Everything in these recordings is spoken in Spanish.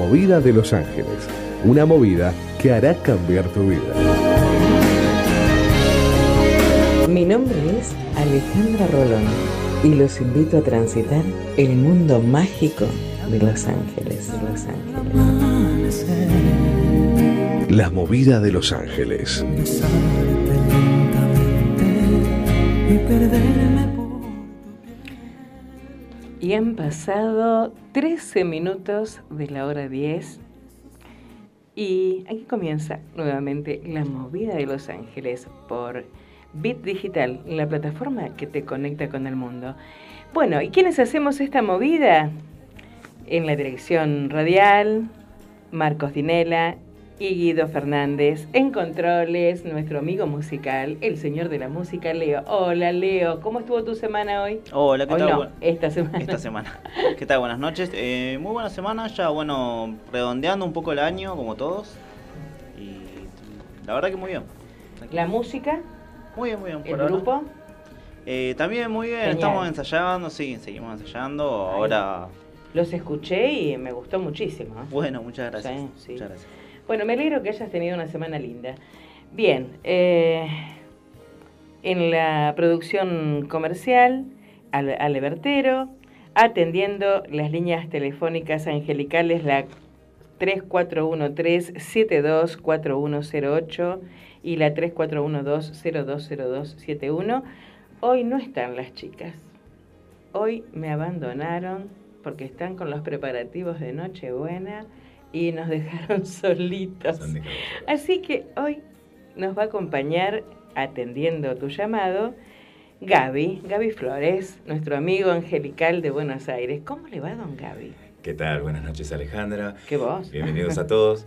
movida de Los Ángeles, una movida que hará cambiar tu vida. Mi nombre es Alejandra Rolón y los invito a transitar el mundo mágico de Los Ángeles. Los Ángeles. La movida de Los Ángeles. Y han pasado 13 minutos de la hora 10 y aquí comienza nuevamente la movida de Los Ángeles por Bit Digital, la plataforma que te conecta con el mundo. Bueno, ¿y quiénes hacemos esta movida? En la dirección radial, Marcos Dinela y Guido Fernández. En controles, nuestro amigo musical, el señor de la música, Leo. Hola, Leo. ¿Cómo estuvo tu semana hoy? Hola, ¿qué Hoy tal? no, esta semana. Esta semana. ¿Qué tal? Buenas noches. Eh, muy buena semana, ya bueno, redondeando un poco el año, como todos. Y la verdad que muy bien. La música, Muy bien, muy bien. el ahora. grupo. Eh, también muy bien, Genial. estamos ensayando, sí, seguimos ensayando. Ahora, Los escuché y me gustó muchísimo. ¿eh? bueno, muchas gracias. Sí, sí. Muchas gracias. Bueno, me alegro que hayas tenido una semana linda. Bien, eh, en la producción comercial, Ale, Ale Bertero, atendiendo las líneas telefónicas angelicales, la 3413-724108 y la 3412-020271. Hoy no están las chicas. Hoy me abandonaron porque están con los preparativos de Nochebuena y nos dejaron solitos. Así que hoy nos va a acompañar, atendiendo tu llamado, Gaby, Gaby Flores, nuestro amigo angelical de Buenos Aires. ¿Cómo le va, don Gaby? ¿Qué tal? Buenas noches Alejandra. ¿Qué voz? Bienvenidos a todos.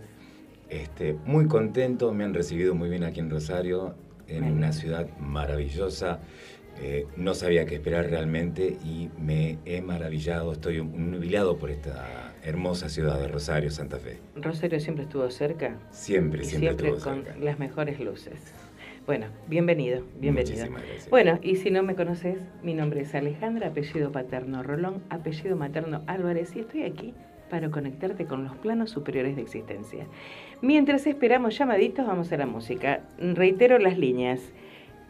Este, muy contento, me han recibido muy bien aquí en Rosario, en una ciudad maravillosa. Eh, no sabía qué esperar realmente y me he maravillado, estoy nubilado por esta hermosa ciudad de Rosario, Santa Fe. Rosario siempre estuvo cerca Siempre, y siempre, siempre estuvo con cerca. las mejores luces. Bueno, bienvenido, bienvenido. Muchísimas gracias. Bueno, y si no me conoces, mi nombre es Alejandra, apellido paterno Rolón, apellido materno Álvarez, y estoy aquí para conectarte con los planos superiores de existencia. Mientras esperamos llamaditos, vamos a la música. Reitero las líneas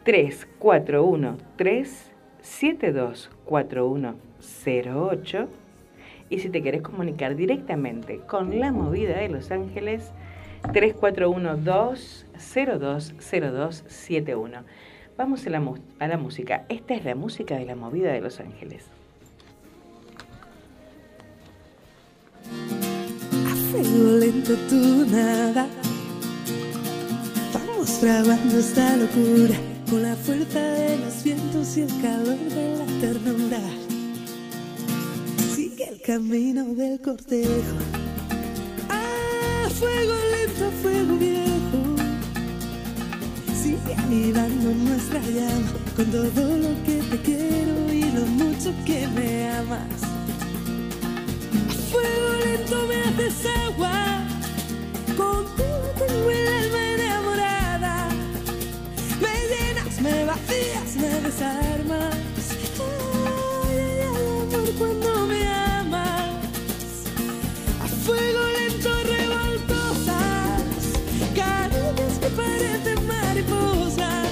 3413 724108 y si te querés comunicar directamente con la movida de Los Ángeles, 3412-020271. Vamos a la, a la música. Esta es la música de la movida de Los Ángeles. Lento tú nada. Vamos fraguando esta locura con la fuerza de los vientos y el calor de la ternura. Sigue el camino del cortejo. A fuego lento, fuego viejo. Sigue avivando nuestra llama con todo lo que te me desarmas. Ay, ay, ay, amor, cuando me amas. A fuego lento revoltosas, caricias que parecen mariposas.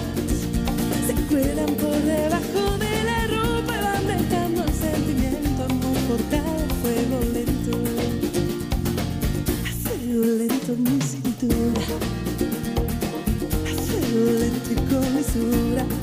Se cuelan por debajo de la ropa van dejando el sentimiento amor por cada fuego lento. A fuego lento mi cintura. A fuego lento y con mesura.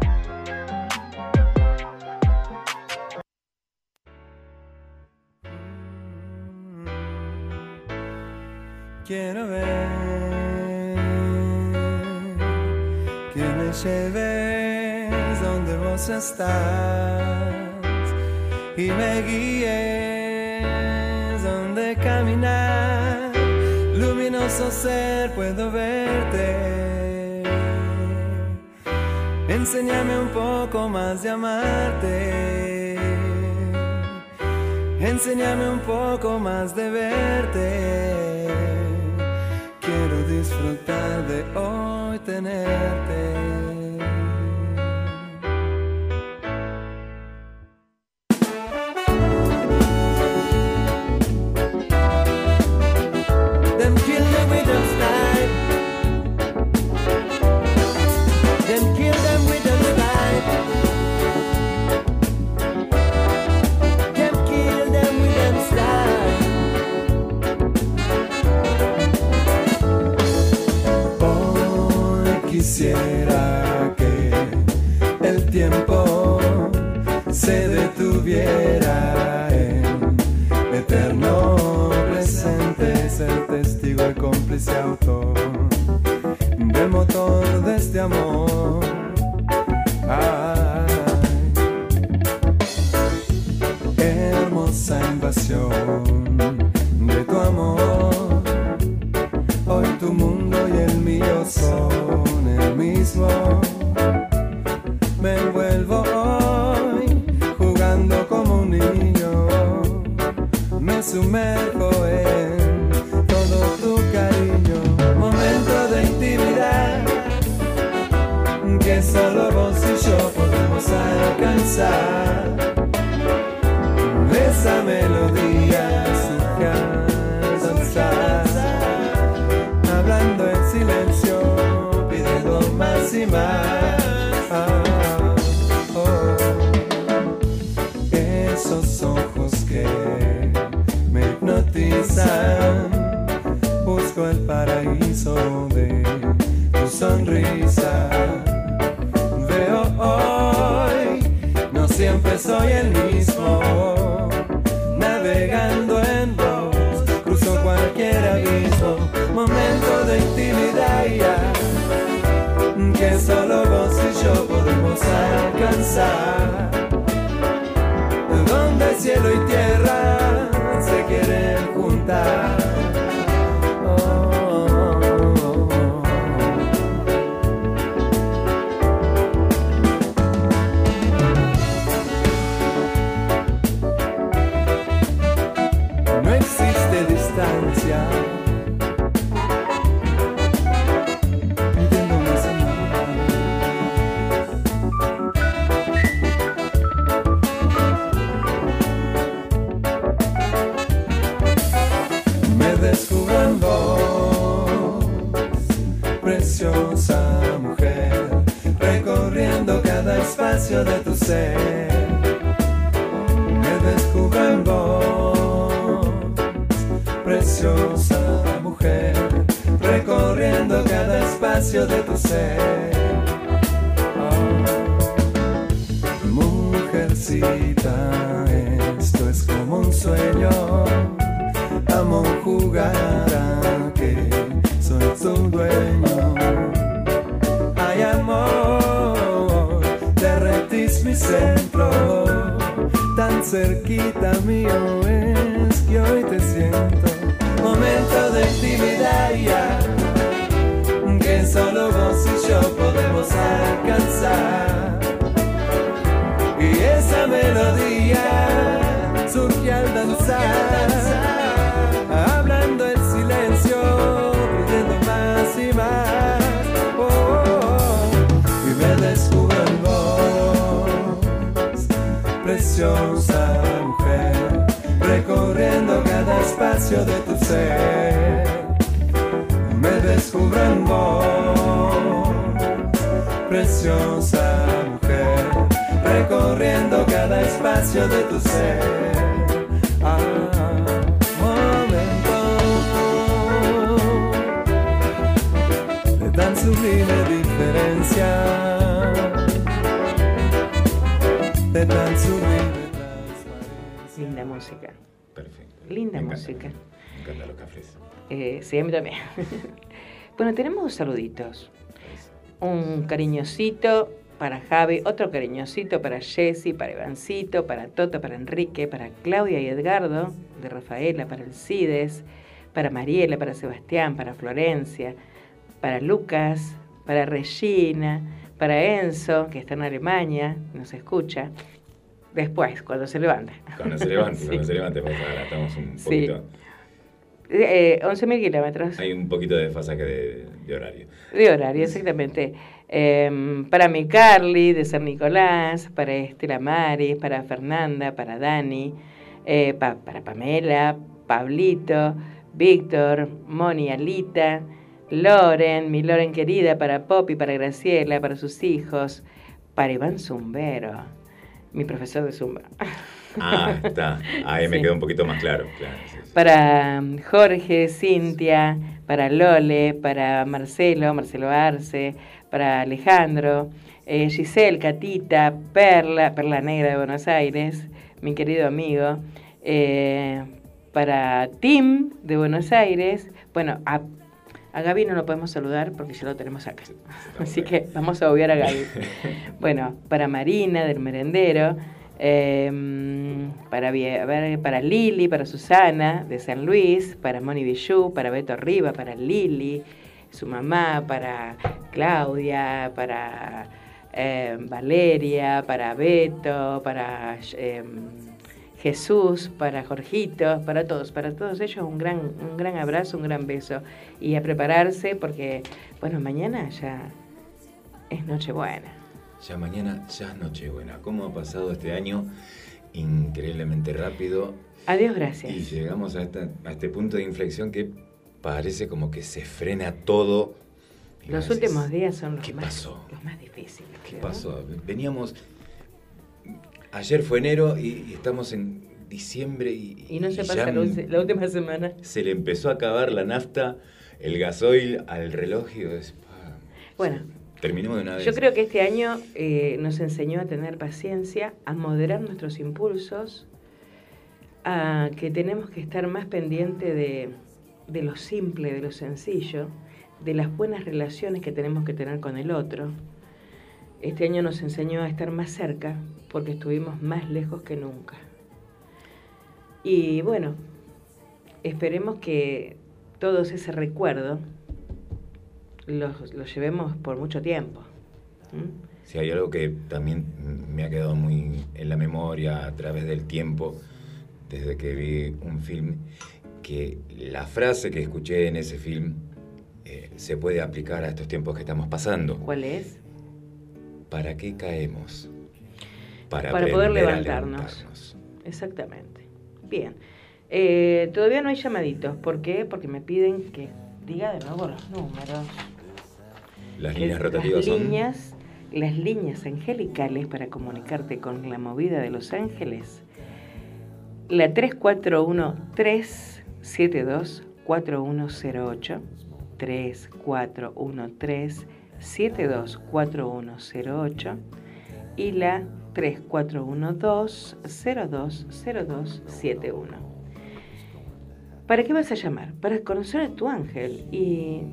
Quiero ver que me lleves donde vos estás y me guíes donde caminar. Luminoso ser, puedo verte. Enséñame un poco más de amarte. Enséñame un poco más de verte. Disfrutar de hoy tenerte. Quisiera que el tiempo se detuviera en eterno presente, ser testigo y cómplice autor del motor de este amor. Ay, alcanzar. Esa melodía al danzar hablando en silencio, pidiendo más y más. Ah, oh. Esos ojos que me hipnotizan, busco el paraíso de tu sonrisa. Siempre soy el mismo, navegando en vos, cruzo cualquier abismo, momento de intimidad ya, que solo vos y yo podemos alcanzar, donde cielo y tierra se quieren juntar. Ser me descubro preciosa mujer, recorriendo cada espacio de tu ser. Oh, mujercita, esto es como un sueño, amo jugar que soy tu dueño. Mi centro tan cerquita mío es que hoy te siento. Momento de intimidad ya, que solo vos y yo podemos alcanzar. Y esa melodía surge al danzar, preciosa mujer, recorriendo cada espacio de tu ser, me descubro en vos, preciosa mujer, recorriendo cada espacio de tu ser. Ah, momento. De tan sublime diferencia, Linda música. Perfecto. Linda Me encanta. música. Me encantan los cafés. Eh, sí, a mí también. bueno, tenemos dos saluditos. Un cariñosito para Javi, otro cariñosito para Jessy, para Ivancito, para Toto, para Enrique, para Claudia y Edgardo, de Rafaela, para Alcides, para Mariela, para Sebastián, para Florencia, para Lucas, para Regina, para Enzo, que está en Alemania, nos escucha. Después, cuando se levanta. Cuando se levante, Sí. cuando se levante, pues ahora estamos un Sí. poquito. Eh, 11.000 kilómetros. Hay un poquito de desfasaje de, de horario. De horario, exactamente. Em, para mi Carly de San Nicolás, para Estela Maris, para Fernanda, para Dani, eh, pa- para Pamela, Pablito, Víctor, Moni, Alita, Loren, mi Loren querida, para Poppy, para Graciela, para sus hijos, para Iván Zumbero, mi profesor de Zumba. Ah, está. Ahí me quedó un poquito más claro. claro sí, sí. para um, Jorge, Cintia, para Lole, para Marcelo, Marcelo Arce, para Alejandro, eh, Giselle, Catita, Perla, Perla Negra de Buenos Aires, mi querido amigo, eh, para Tim de Buenos Aires, bueno, a, a Gaby no lo podemos saludar porque ya lo tenemos acá, así que vamos a obviar a Gaby. Bueno, para Marina del Merendero, eh, para, Lili, para Susana de San Luis, para Moni Bijú, para Beto Arriba, para Lili, su mamá, para Claudia, para eh, Valeria, para Beto, para eh, Jesús, para Jorgito, para todos, para todos ellos un gran, un gran abrazo, un gran beso y a prepararse porque, bueno, mañana ya es Nochebuena. Ya mañana, ya es Nochebuena. ¿Cómo ha pasado este año? Increíblemente rápido. Adiós, Y gracias. llegamos a, esta- a este punto de inflexión que parece como que se frena todo. Y Los últimos días son los, ¿Qué más, pasó? los más difíciles. ¿Qué pasó? Veníamos. Ayer fue enero y, y estamos en diciembre y. Y no se pasa la, última semana. Se le empezó a acabar la nafta, el gasoil al reloj y es, pa, Bueno, terminemos de una vez. yo creo que este año eh, nos enseñó a tener paciencia, a moderar nuestros impulsos, a que tenemos que estar más pendiente de, de lo simple, de lo sencillo, de las buenas relaciones que tenemos que tener con el otro. Este año nos enseñó a estar más cerca porque estuvimos más lejos que nunca. Y bueno, esperemos que todos ese recuerdo los, los llevemos por mucho tiempo. Si hay algo que también me ha quedado muy en la memoria a través del tiempo, desde que vi un film, que la frase que escuché en ese film eh, se puede aplicar a estos tiempos que estamos pasando. ¿Cuál es? ¿Para qué caemos? Para poder levantarnos. levantarnos. Exactamente. Bien. Eh, todavía no hay llamaditos. ¿Por qué? Porque me piden que diga de nuevo los números. Las líneas es rotativas las son... líneas, las líneas angelicales para comunicarte con la movida de los ángeles. La 3413-724108. 3413-724108. Y la 3412-020271. ¿Para qué vas a llamar? Para conocer a tu ángel y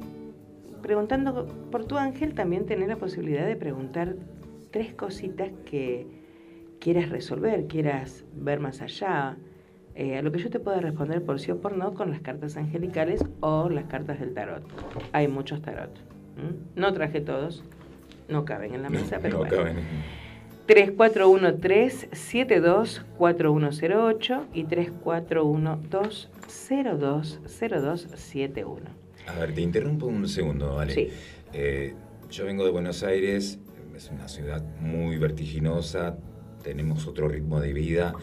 preguntando por tu ángel también tener la posibilidad de preguntar tres cositas que quieras resolver, quieras ver más allá. eh, a lo que yo te pueda responder por sí o por no con las cartas angelicales o las cartas del tarot. Hay muchos tarot. No traje todos, no caben en la mesa, pero no bueno. caben. 3413-724108 y 3412-020271. A ver, te interrumpo un segundo, ¿vale? Sí. Eh, yo vengo de Buenos Aires, es una ciudad muy vertiginosa, tenemos otro ritmo de vida.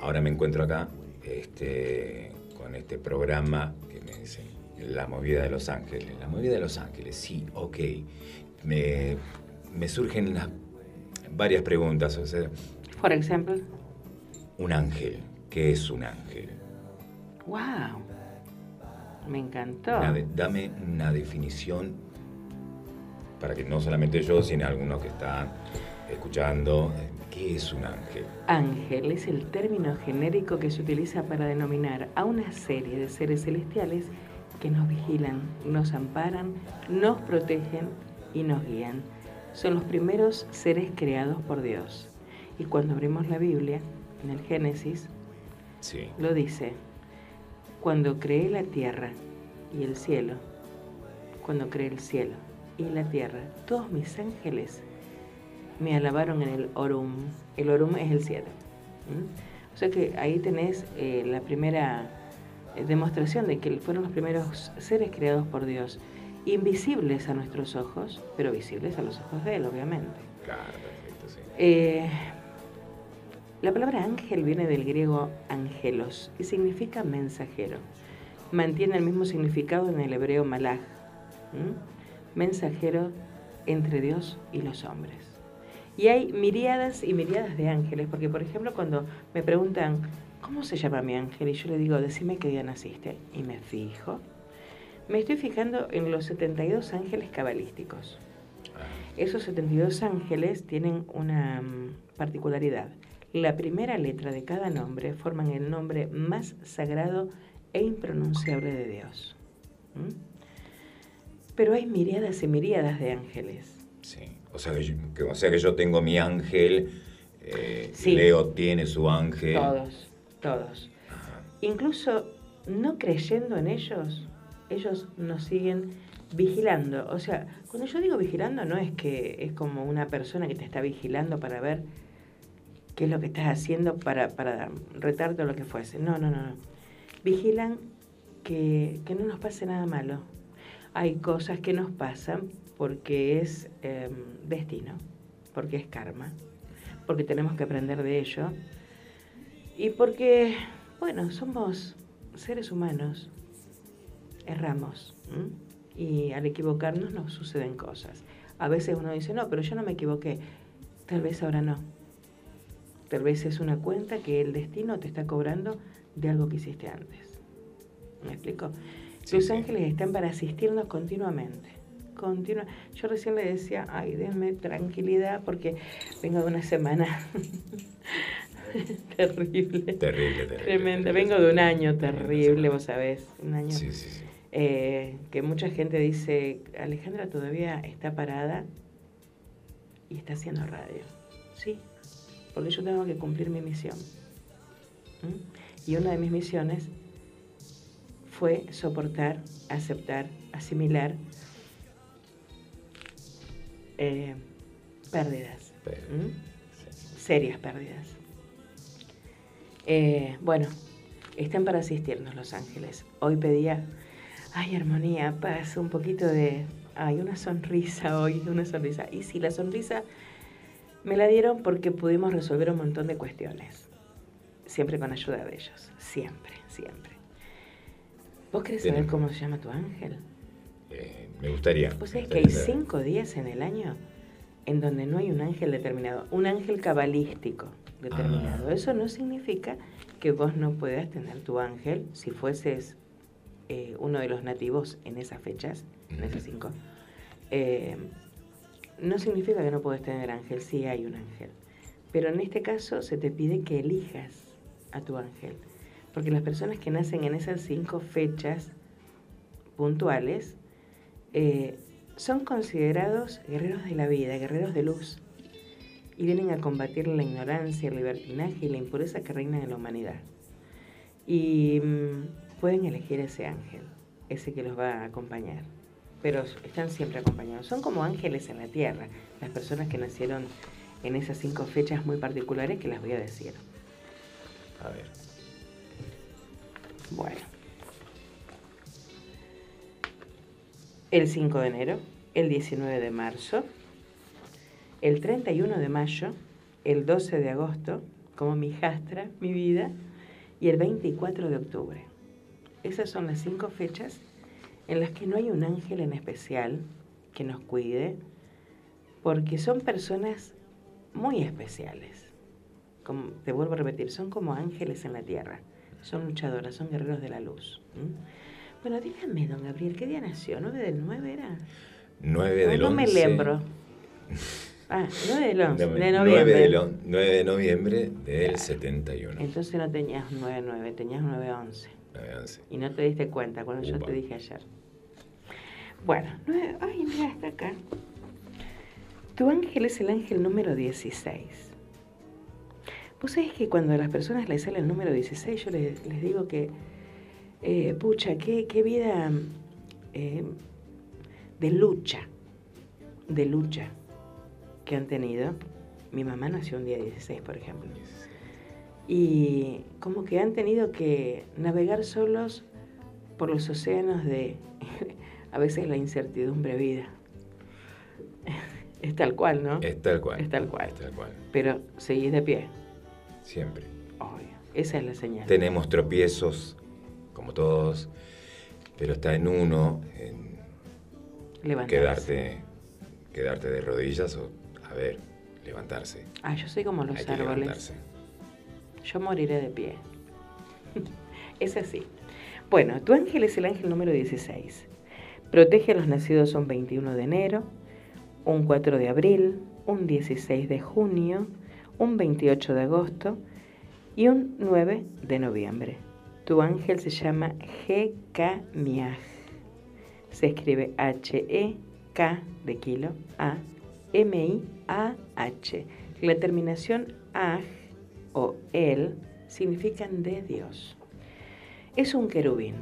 Ahora me encuentro acá este, con este programa que me dicen La movida de Los Ángeles. La movida de Los Ángeles, sí, ok. Me, me surgen las- varias preguntas. O sea, Por ejemplo, un ángel, ¿qué es un ángel? wow, me encantó. Una dame una definición para que no solamente yo, sino algunos que están escuchando, ¿qué es un ángel? Ángel es el término genérico que se utiliza para denominar a una serie de seres celestiales que nos vigilan, nos amparan, nos protegen y nos guían. Son los primeros seres creados por Dios. Y cuando abrimos la Biblia, en el Génesis, Sí. lo dice, cuando creé la tierra y el cielo, cuando creé el cielo y la tierra, todos mis ángeles me alabaron en el Orum. El Orum es el cielo. O sea que ahí tenés eh, la primera eh, demostración de que fueron los primeros seres creados por Dios, invisibles a nuestros ojos, pero visibles a los ojos de Él, obviamente. Claro, perfecto, sí. Eh, la palabra ángel viene del griego angelos y significa mensajero. Mantiene el mismo significado en el hebreo malach, ¿m? mensajero entre Dios y los hombres. Y hay miriadas y miriadas de ángeles, porque por ejemplo cuando me preguntan, ¿cómo se llama mi ángel? Y yo le digo, decime qué día naciste. Y me fijo. Me estoy fijando en los 72 ángeles cabalísticos. Ah, Esos 72 ángeles tienen una mm, particularidad. La primera letra de cada nombre forman el nombre más sagrado e impronunciable de Dios. ¿Mm? Pero hay miriadas y miriadas de ángeles. sí. O sea que yo, que- o sea que yo tengo mi ángel, eh, Sí. Leo tiene su ángel. Todos, todos. Ajá. Incluso no creyendo en ellos, ellos nos siguen vigilando. O sea, cuando yo digo vigilando no es que es como una persona que te está vigilando para ver qué es lo que estás haciendo para, para retarte o lo que fuese. No, no, no. Vigilan que, que no nos pase nada malo. Hay cosas que nos pasan porque es em, destino, porque es karma, porque tenemos que aprender de ello y porque, bueno, somos seres humanos, erramos ¿m? y al equivocarnos nos suceden cosas. A veces uno dice, no, pero yo no me equivoqué, tal vez ahora no. Tal vez es una cuenta que el destino te está cobrando de algo que hiciste antes. ¿Me explico? Sí, Los sí. ángeles están para asistirnos continuamente. Continua. Yo recién le decía, ay, denme tranquilidad porque vengo de una semana terrible. Terrible, terrible. Tremenda. Vengo de un año terrible, vos sabés. Un año Sí, sí, sí. Eh, que mucha gente dice, Alejandra todavía está parada y está haciendo radio. Sí, porque yo tengo que cumplir mi misión. Y una de mis misiones fue soportar, aceptar, asimilar eh, pérdidas. Serias pérdidas. Eh, bueno, están para asistirnos los ángeles. Hoy pedía, ay, armonía, paz, un poquito de, ay, una sonrisa hoy, una sonrisa. Y sí, la sonrisa me la dieron porque pudimos resolver un montón de cuestiones. Siempre con ayuda de ellos. Siempre, siempre. ¿Vos querés saber Tenemos- cómo se llama tu ángel? Eh, me gustaría. Vos me sabés que hay cinco días en el año en donde no hay un ángel determinado, un ángel cabalístico determinado. Ah. Eso no significa que vos no puedas tener tu ángel si fueses eh, uno de los nativos en esas fechas, en esas cinco. Eh, no significa que no puedes tener ángel, sí hay un ángel. Pero en este caso se te pide que elijas a tu ángel. Porque las personas que nacen en esas cinco fechas puntuales eh, son considerados guerreros de la vida, guerreros de luz. Y vienen a combatir la ignorancia, el libertinaje y la impureza que reina en la humanidad. Y mm, pueden elegir ese ángel, ese que los va a acompañar. Pero están siempre acompañados. Son como ángeles en la tierra, las personas que nacieron en esas cinco fechas muy particulares que las voy a decir. A ver. Bueno. El 5 de enero, el 19 de marzo, el 31 de mayo, el 12 de agosto, como mi jastra, mi vida, y el 24 de octubre. Esas son las cinco fechas en las que no hay un ángel en especial que nos cuide, porque son personas muy especiales. Como, te vuelvo a repetir, son como ángeles en la tierra. Son luchadoras, son guerreros de la luz. ¿m? Bueno, dígame, don Gabriel, ¿qué día nació? ¿9 del 9 era? 9 No, del no 11. me lembro. Ah, 9 del 11, No, de 9 noviembre. del on- 9 de noviembre del 71. Entonces no tenías 9-9, tenías 9-11. 9 11. Y no te diste cuenta cuando yo te dije ayer. Bueno, ay, mira, está acá. Tu ángel es el ángel número 16. Vos sabés que cuando a las personas les sale el número 16, yo les, les digo que, eh, pucha, qué, qué vida eh, de lucha, de lucha que han tenido. Mi mamá nació un día 16, por ejemplo. Y como que han tenido que navegar solos por los océanos de a veces la incertidumbre vida. Es tal cual, ¿no? Es tal cual. Es tal cual. Es tal cual. Pero seguís de pie. Siempre. Obvio. Esa es la señal. Tenemos tropiezos, como todos, pero está en uno, en Levantarse. quedarte, quedarte de rodillas o, a ver, levantarse. Ah, yo soy como los Hay árboles. Yo moriré de pie. es así. Bueno, tu ángel es el ángel número 16. Protege a los nacidos un 21 de enero, un 4 de abril, un 16 de junio, un 28 de agosto y un 9 de noviembre. Tu ángel se llama G-K-Miaj. Se escribe H-E-K de kilo A M-I-A-H. La terminación aj o el significan de Dios. Es un querubín.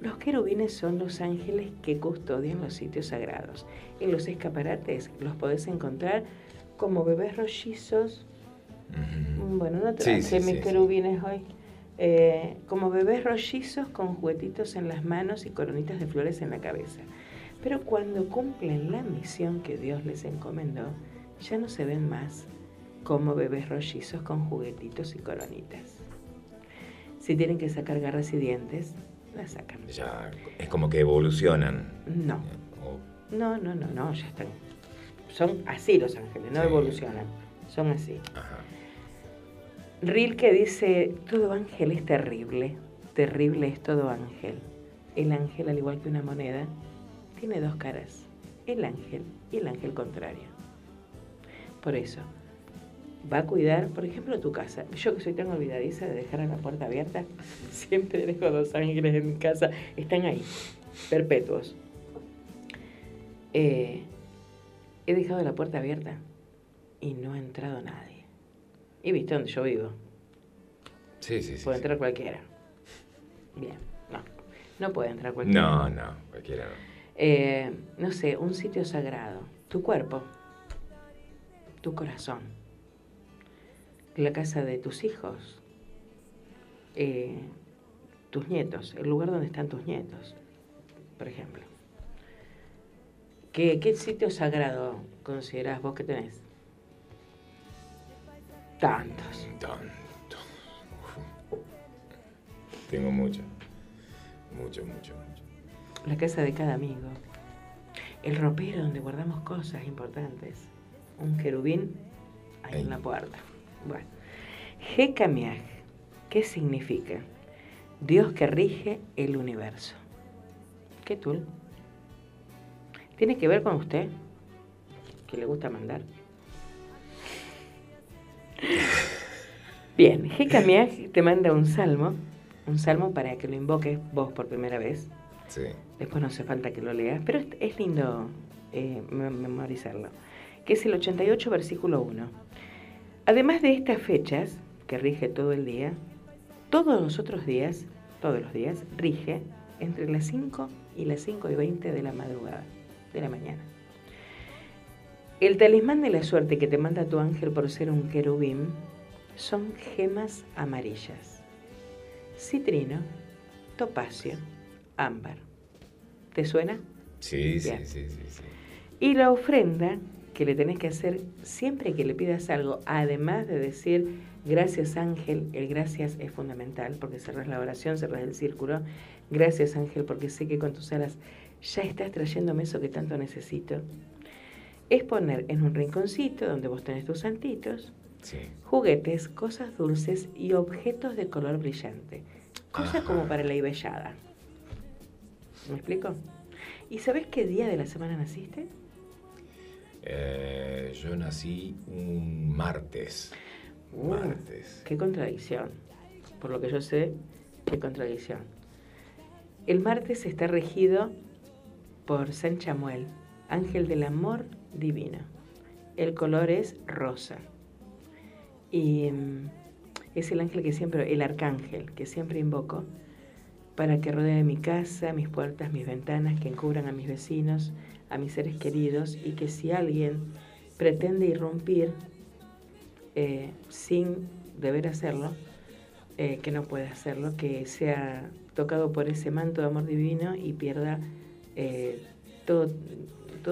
Los querubines son los ángeles que custodian los sitios sagrados. En los escaparates los podés encontrar como bebés rollizos. Bueno, no Sí, traje sí, mis sí. querubines hoy. Eh, como bebés rollizos con juguetitos en las manos y coronitas de flores en la cabeza. Pero cuando cumplen la misión que Dios les encomendó, ya no se ven más como bebés rollizos con juguetitos y coronitas. Si tienen que sacar garras y dientes, las sacan. Ya es como que evolucionan. No, O- no, no, no, no, ya están. Son así los ángeles, no Sí. evolucionan, son así. ajá. Rilke dice, todo ángel es terrible, terrible es todo ángel. El ángel, al igual que una moneda, tiene dos caras, el ángel y el ángel contrario. Por eso, va a cuidar, por ejemplo, tu casa. Yo que soy tan olvidadiza de dejar la puerta abierta, siempre dejo dos ángeles en mi casa, están ahí, perpetuos. Eh, he dejado la puerta abierta y no ha entrado nadie. Y viste donde yo vivo. Sí, sí, sí. Puede sí. entrar cualquiera. Bien, no. No puede entrar cualquiera. No, no, cualquiera no. Eh, no sé, un sitio sagrado. Tu cuerpo. Tu corazón. La casa de tus hijos. eh, tus nietos. El lugar donde están tus nietos. Por ejemplo. ¿Qué, qué sitio sagrado considerás vos que tenés? Tantos. Tanto. Uf. Tengo mucho. Mucho, mucho, mucho. La casa de cada amigo. El ropero donde guardamos cosas importantes. Un querubín ahí Ahí. en la puerta. Bueno. Hekamiah, ¿qué significa? Dios que rige el universo. ¿Qué tul? ¿Tiene que ver con usted? ¿Que le gusta mandar? Bien, Hekamiah te manda un salmo, un salmo para que lo invoques vos por primera vez. Sí. Después no hace falta que lo leas, pero es, lindo eh, mem- memorizarlo. Que es el 88, versículo 1. Además de estas fechas, que rige todo el día, todos los otros días, todos los días, rige entre las 5 y las 5 y 20 de la madrugada, de la mañana. El talismán de la suerte que te manda tu ángel por ser un querubín son gemas amarillas. Citrino, topacio, ámbar. ¿Te suena? Sí, sí, sí, sí, sí. Y la ofrenda que le tenés que hacer siempre que le pidas algo, además de decir Gracias Ángel, el gracias es fundamental porque cerrás la oración, cerrás el círculo. Gracias Ángel porque sé que con tus alas ya estás trayéndome eso que tanto necesito. Es poner en un rinconcito donde vos tenés tus santitos, Sí. juguetes, cosas dulces y objetos de color brillante. Cosas Ajá. como para la ibellada. ¿Me explico? ¿Y sabés qué día de la semana naciste? Eh, yo nací un martes. Uh, Martes. Qué contradicción. Por lo que yo sé, qué contradicción. El martes está regido por San Chamuel, ángel del amor divino. El color es rosa. Y mm, es el ángel que siempre, el arcángel que siempre invoco para que rodee mi casa, mis puertas, mis ventanas, que encubran a mis vecinos, a mis seres queridos y que si alguien pretende irrumpir eh, sin deber hacerlo, eh, que no puede hacerlo, que sea tocado por ese manto de amor divino y pierda eh, todo,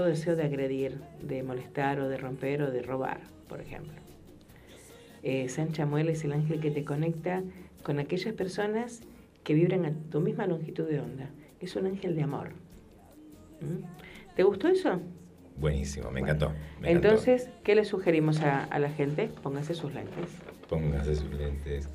deseo de agredir, de molestar o de romper o de robar, por ejemplo. Eh, San Chamuel es el ángel que te conecta con aquellas personas que vibran a tu misma longitud de onda. Es un ángel de amor. ¿Te gustó eso? Buenísimo, me encantó. me encantó. Entonces, ¿qué le sugerimos a, a la gente? Póngase sus lentes. Póngase sus lentes.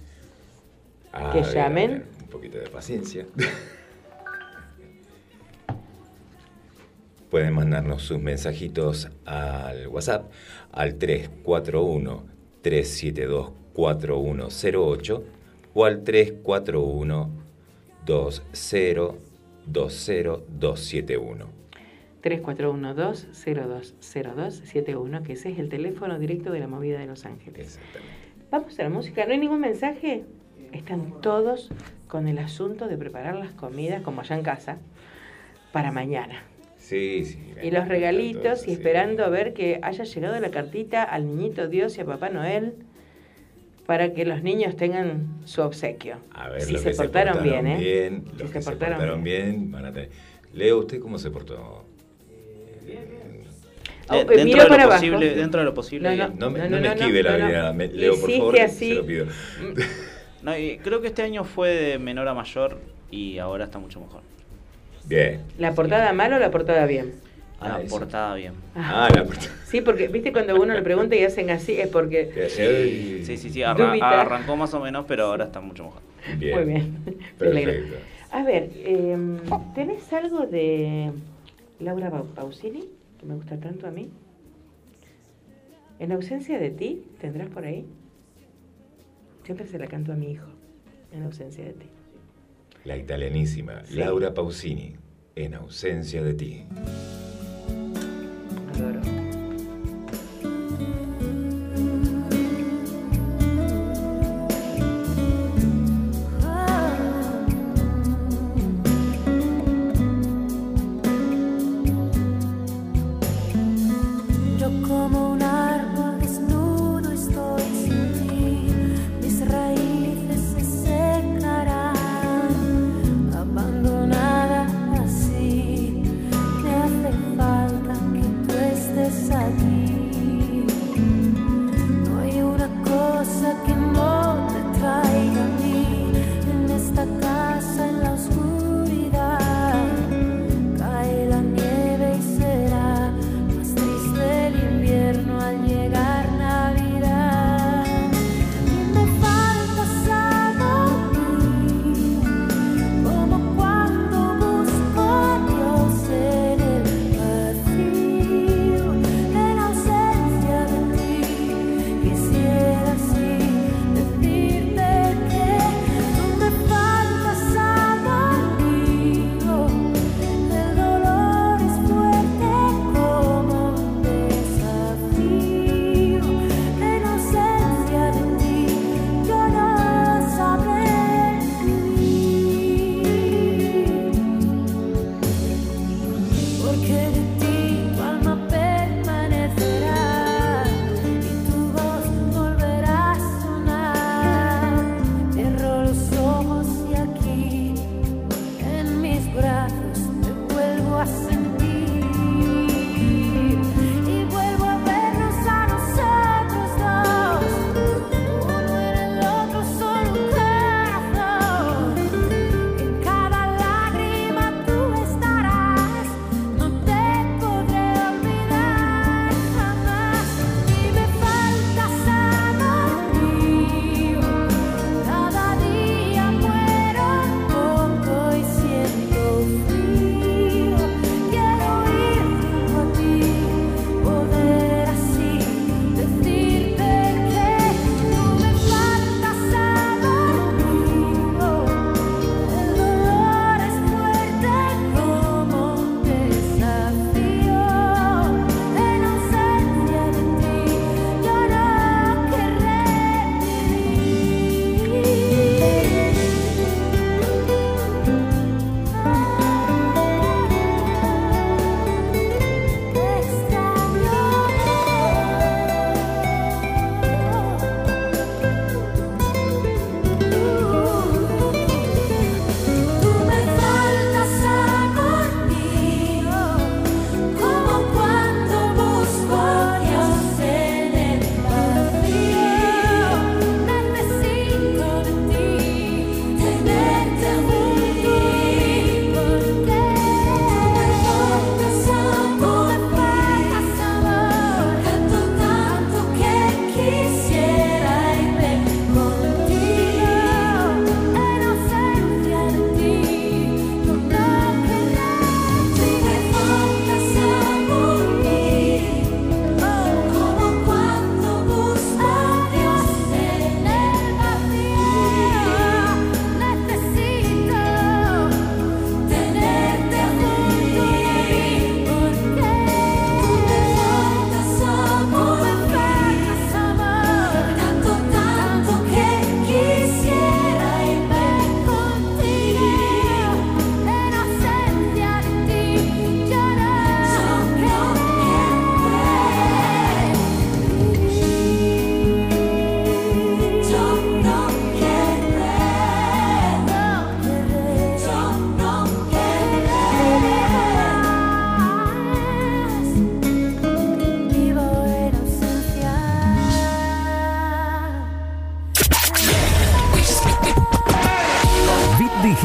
A Que ver, llamen. ver, un poquito de paciencia. Pueden mandarnos sus mensajitos al WhatsApp al 341-372-4108 o al 341-2020-271. 3412-020271, que ese es el teléfono directo de la movida de Los Ángeles. Vamos a la música. ¿No hay ningún mensaje? Están todos con el asunto de preparar las comidas, como allá en casa, para mañana. Sí, sí. Y los regalitos y sí. esperando a ver que haya llegado la cartita al niñito Dios y a Papá Noel para que los niños tengan su obsequio. A ver, si los se que portaron, bien, ¿eh? bien, Si los se se portaron portaron bien, van a tener. Leo, ¿usted cómo se portó? Oh, eh, dentro, de para lo abajo. posible, dentro de lo posible. No, No me, No, no no, me no, esquive no, la no. vida, me- Leo, por favor, así. se lo pido. No, y creo que este año fue de menor a mayor y ahora está mucho mejor. Bien. ¿La portada mal o la portada bien? Ah, Ah, eso. portada bien. Ah, la puerta. Sí, porque, viste, cuando uno le pregunta y hacen así, es porque... Sí, Sí, sí, sí, arra- arrancó más o menos, pero ahora está mucho mejor. Bien. Muy bien. Perfecto. A ver, eh, ¿tenés algo de Laura Pau- Pausini? Que me gusta tanto a mí. En ausencia de ti, ¿tendrás por ahí? Siempre se la canto a mi hijo. En ausencia de ti. La italianísima Sí. Laura Pausini, en ausencia de ti. Adoro.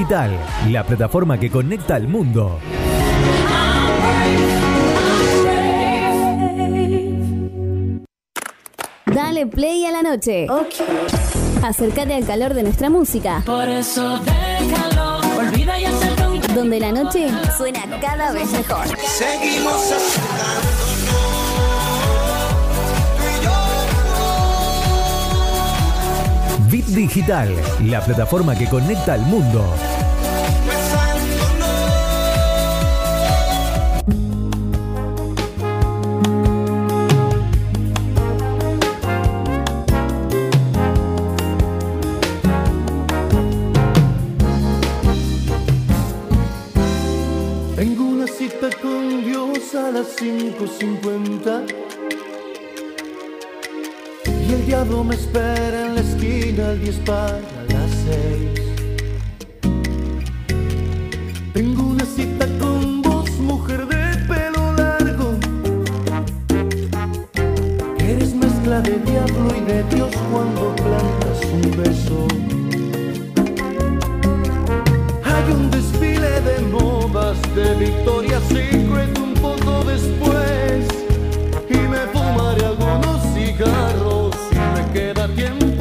Digital, la plataforma que conecta al mundo. Dale play a la noche. Acércate al calor de nuestra música. Por eso déjalo, olvida y un Donde la noche suena cada vez mejor. Seguimos Bit Digital, la plataforma que conecta al mundo. Tengo una cita con Dios a las 5.50 Y el diablo me espera en la esquina al 10 para las 6 Tengo una cita con vos, mujer de pelo largo. Eres mezcla de diablo y de Dios cuando plantas un beso de Victoria's Secret un poco después. Y me fumaré algunos cigarros y me queda tiempo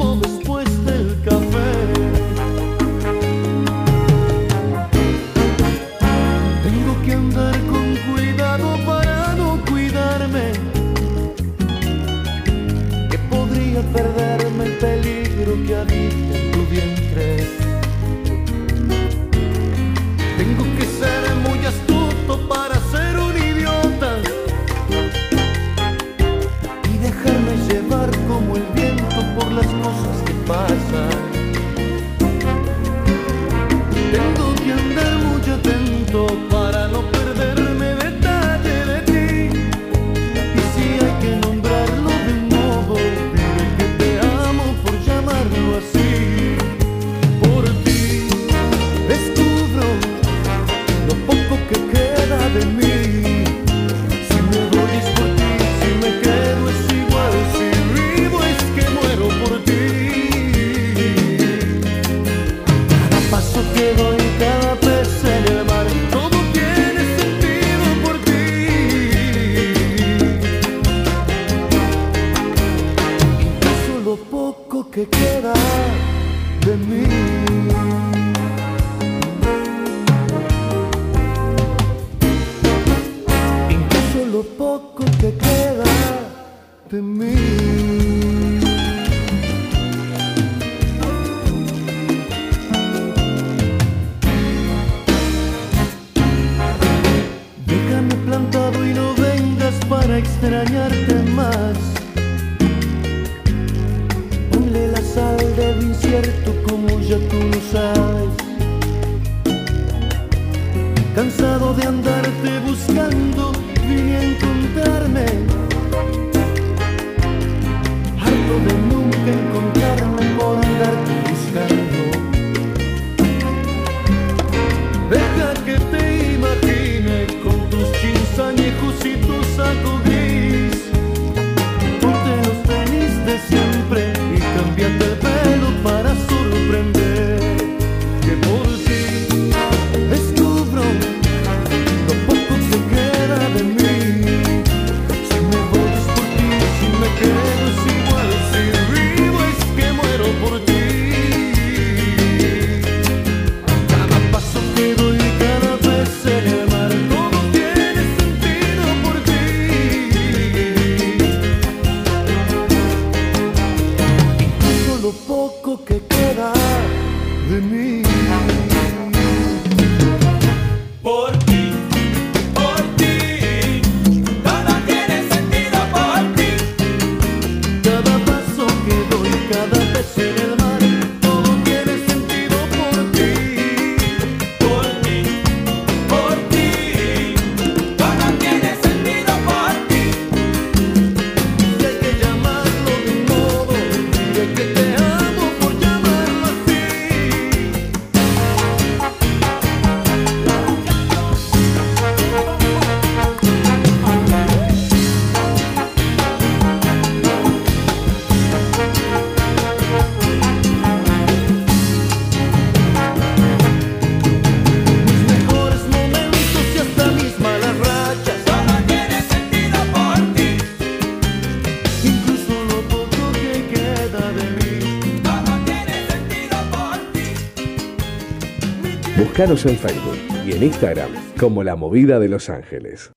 Búscanos en Facebook y en Instagram como La Movida de Los Ángeles.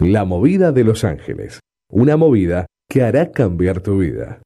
La Movida de Los Ángeles. Una movida que hará cambiar tu vida.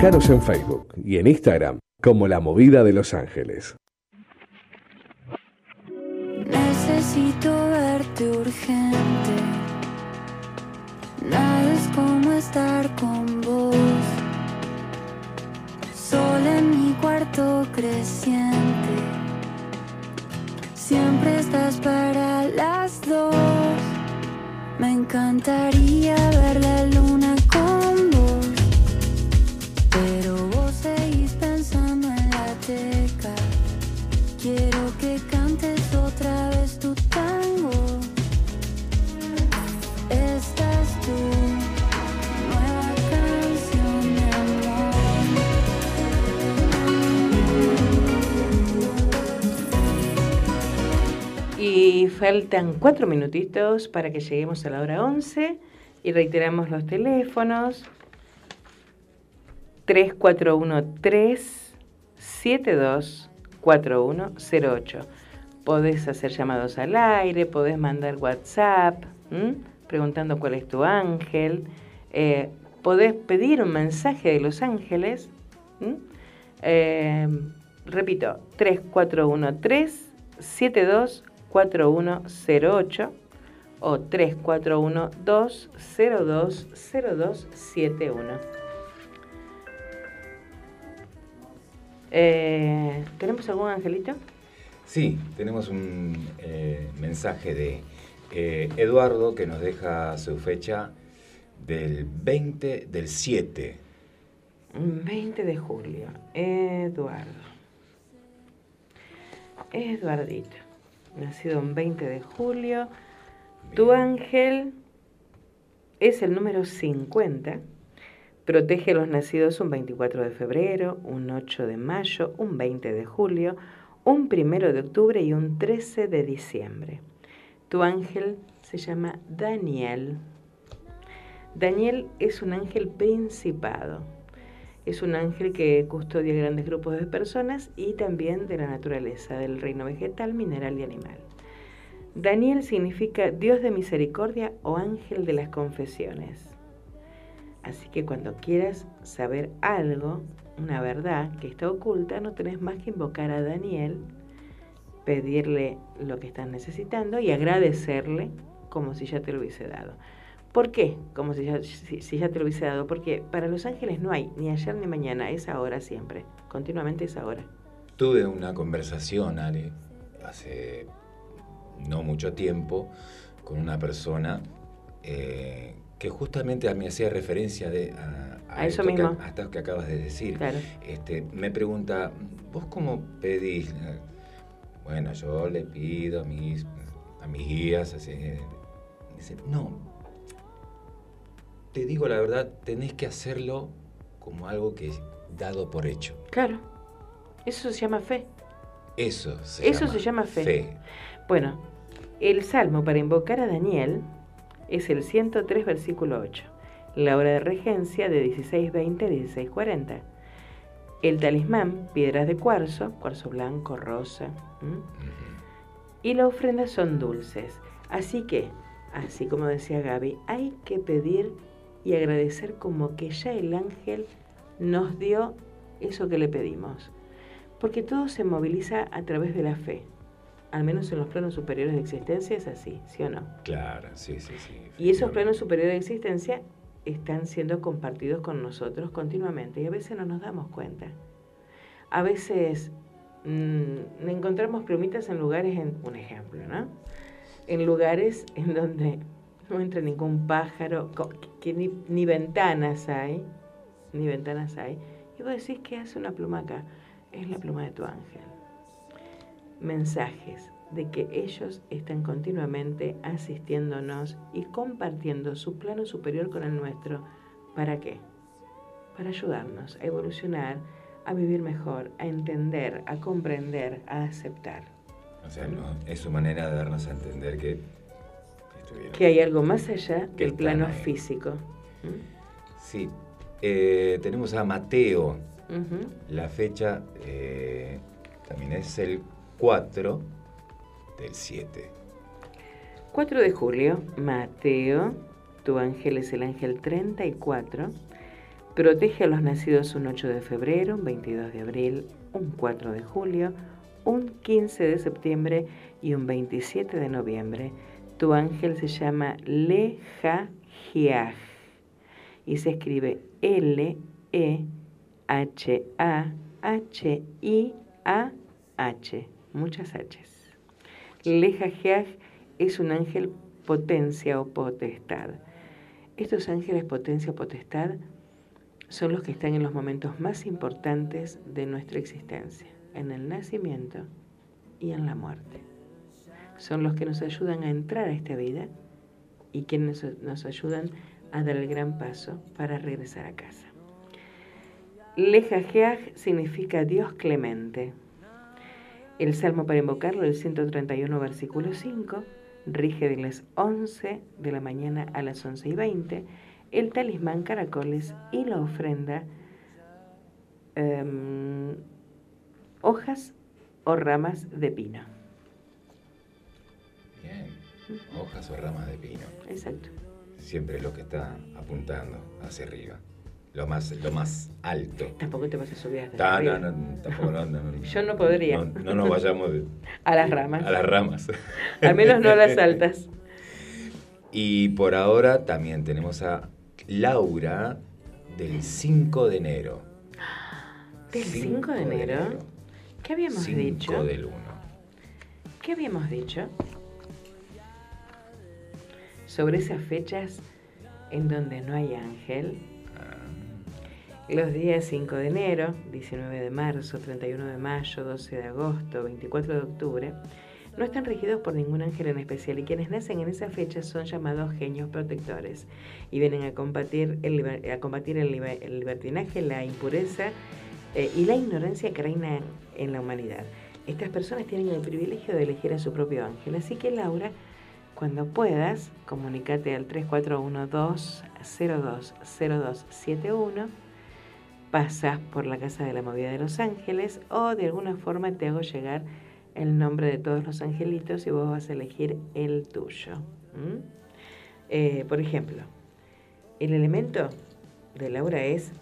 Búscanos en Facebook y en Instagram como La Movida de Los Ángeles. Necesito verte urgente. Nada es como estar con vos. Sol en mi cuarto creciente. Siempre estás para las dos. Me encantaría ver la luna con vos. Faltan cuatro minutitos para que lleguemos a la hora 11 y reiteramos los teléfonos 3413 724108. Podés hacer llamados al aire, podés mandar WhatsApp preguntando cuál es tu ángel, eh, podés pedir un mensaje de los ángeles. Eh, repito, 3413 724108 o 3412020271. Eh, ¿Tenemos algún angelito? Sí, tenemos un eh, mensaje de eh, Eduardo que nos deja su fecha del 20 del 7. 20 de julio. Eduardo. Eduardito. Nacido un 20 de julio. Tu ángel es el número 50. Protege a los nacidos un 24 de febrero, un 8 de mayo, un 20 de julio, un 1 de octubre y un 13 de diciembre. Tu ángel se llama Daniel. Daniel es un ángel principado. Es un ángel que custodia grandes grupos de personas y también de la naturaleza, del reino vegetal, mineral y animal. Daniel significa Dios de misericordia o ángel de las confesiones. Así que cuando quieras saber algo, una verdad que está oculta, no tenés más que invocar a Daniel, pedirle lo que estás necesitando y agradecerle como si ya te lo hubiese dado. ¿Por qué? Como si ya, si- si ya te lo hubiese dado. Porque para los ángeles no hay ni ayer ni mañana, es ahora siempre. Continuamente es ahora. Tuve una conversación, Ale, hace no mucho tiempo, con una persona eh, que justamente me hacía referencia de, a, A eso esto que- mismo. a esto que acabas de decir. Claro. Este, me pregunta, ¿vos cómo pedís? Bueno, yo le pido a mis, a mis guías, así. Dice, no, te digo la verdad, tenés que hacerlo como algo que es dado por hecho. Claro. Eso se llama fe. Eso se Eso llama se llama fe. Bueno, el salmo para invocar a Daniel es el 103, versículo 8. La hora de regencia de 16.20 a 16.40. El talismán, piedras de cuarzo, cuarzo blanco, rosa. Y la ofrenda son dulces. Así que, así como decía Gaby, hay que pedir y agradecer como que ya el ángel nos dio eso que le pedimos. Porque todo se moviliza a través de la fe. Al menos en los planos superiores de existencia es así, ¿sí o no? Claro, sí, sí, sí. Y esos planos superiores de existencia están siendo compartidos con nosotros continuamente y a veces no nos damos cuenta. A veces mm, encontramos plumitas en lugares, en, un ejemplo, ¿no? En lugares en donde no entra ningún pájaro, que ni, ni ventanas hay, ni ventanas hay. Y vos decís, ¿qué hace una pluma acá? Es la pluma de tu ángel mensajes de que ellos están continuamente asistiéndonos y compartiendo su plano superior con el nuestro. ¿Para qué? Para ayudarnos a evolucionar, a vivir mejor, a entender, a comprender, a aceptar. O sea, no, es su manera de darnos a entender que. Que hay algo más allá del plano ahí. físico. ¿Mm? Sí. Eh, tenemos a Mateo. Ujú. La fecha eh, también es el 4 del 7. 4 de julio, Mateo, tu ángel es el ángel 34. Protege a los nacidos un 8 de febrero, un 22 de abril, un 4 de julio, un 15 de septiembre y un 27 de noviembre. Tu ángel se llama Lejajiaj y se escribe L-E-H-A-H-I-A-H. Muchas H's. Lejajiaj es un ángel potencia o potestad. Estos ángeles potencia o potestad son los que están en los momentos más importantes de nuestra existencia, en el nacimiento y en la muerte. Son los que nos ayudan a entrar a esta vida y quienes nos, ayudan a dar el gran paso para regresar a casa. Lejajeaj significa Dios clemente. El salmo para invocarlo, el 131, versículo 5, rige de las 11 de la mañana a las 11 y 20, el talismán caracoles y la ofrenda em, hojas o ramas de pino. Bien. Hojas o ramas de pino. Exacto. Siempre es lo que está apuntando hacia arriba. Lo más, lo más alto. Tampoco te vas a subir hasta Ta- arriba. no, no, tampoco no, no. Yo no podría. No, no nos vayamos de- A las ramas. a las ramas. Al menos no a las altas. Y por ahora también tenemos a Laura del 5 de enero. ¿Del 5 de enero? ¿Qué habíamos 5 dicho? del 1. ¿Qué habíamos dicho? Sobre esas fechas en donde no hay ángel. Los días 5 de enero, 19 de marzo, 31 de mayo, 12 de agosto, 24 de octubre, no están regidos por ningún ángel en especial y quienes nacen en esas fechas son llamados genios protectores y vienen a combatir el, a combatir el libertinaje, la impureza eh, y la ignorancia que reina en la humanidad. Estas personas tienen el privilegio de elegir a su propio ángel, así que Laura, cuando puedas, comunícate al 3412-020271, pasas por la Casa de la Movida de Los Ángeles o de alguna forma te hago llegar el nombre de todos los angelitos y vos vas a elegir el tuyo. Eh, por ejemplo, el elemento de Laura es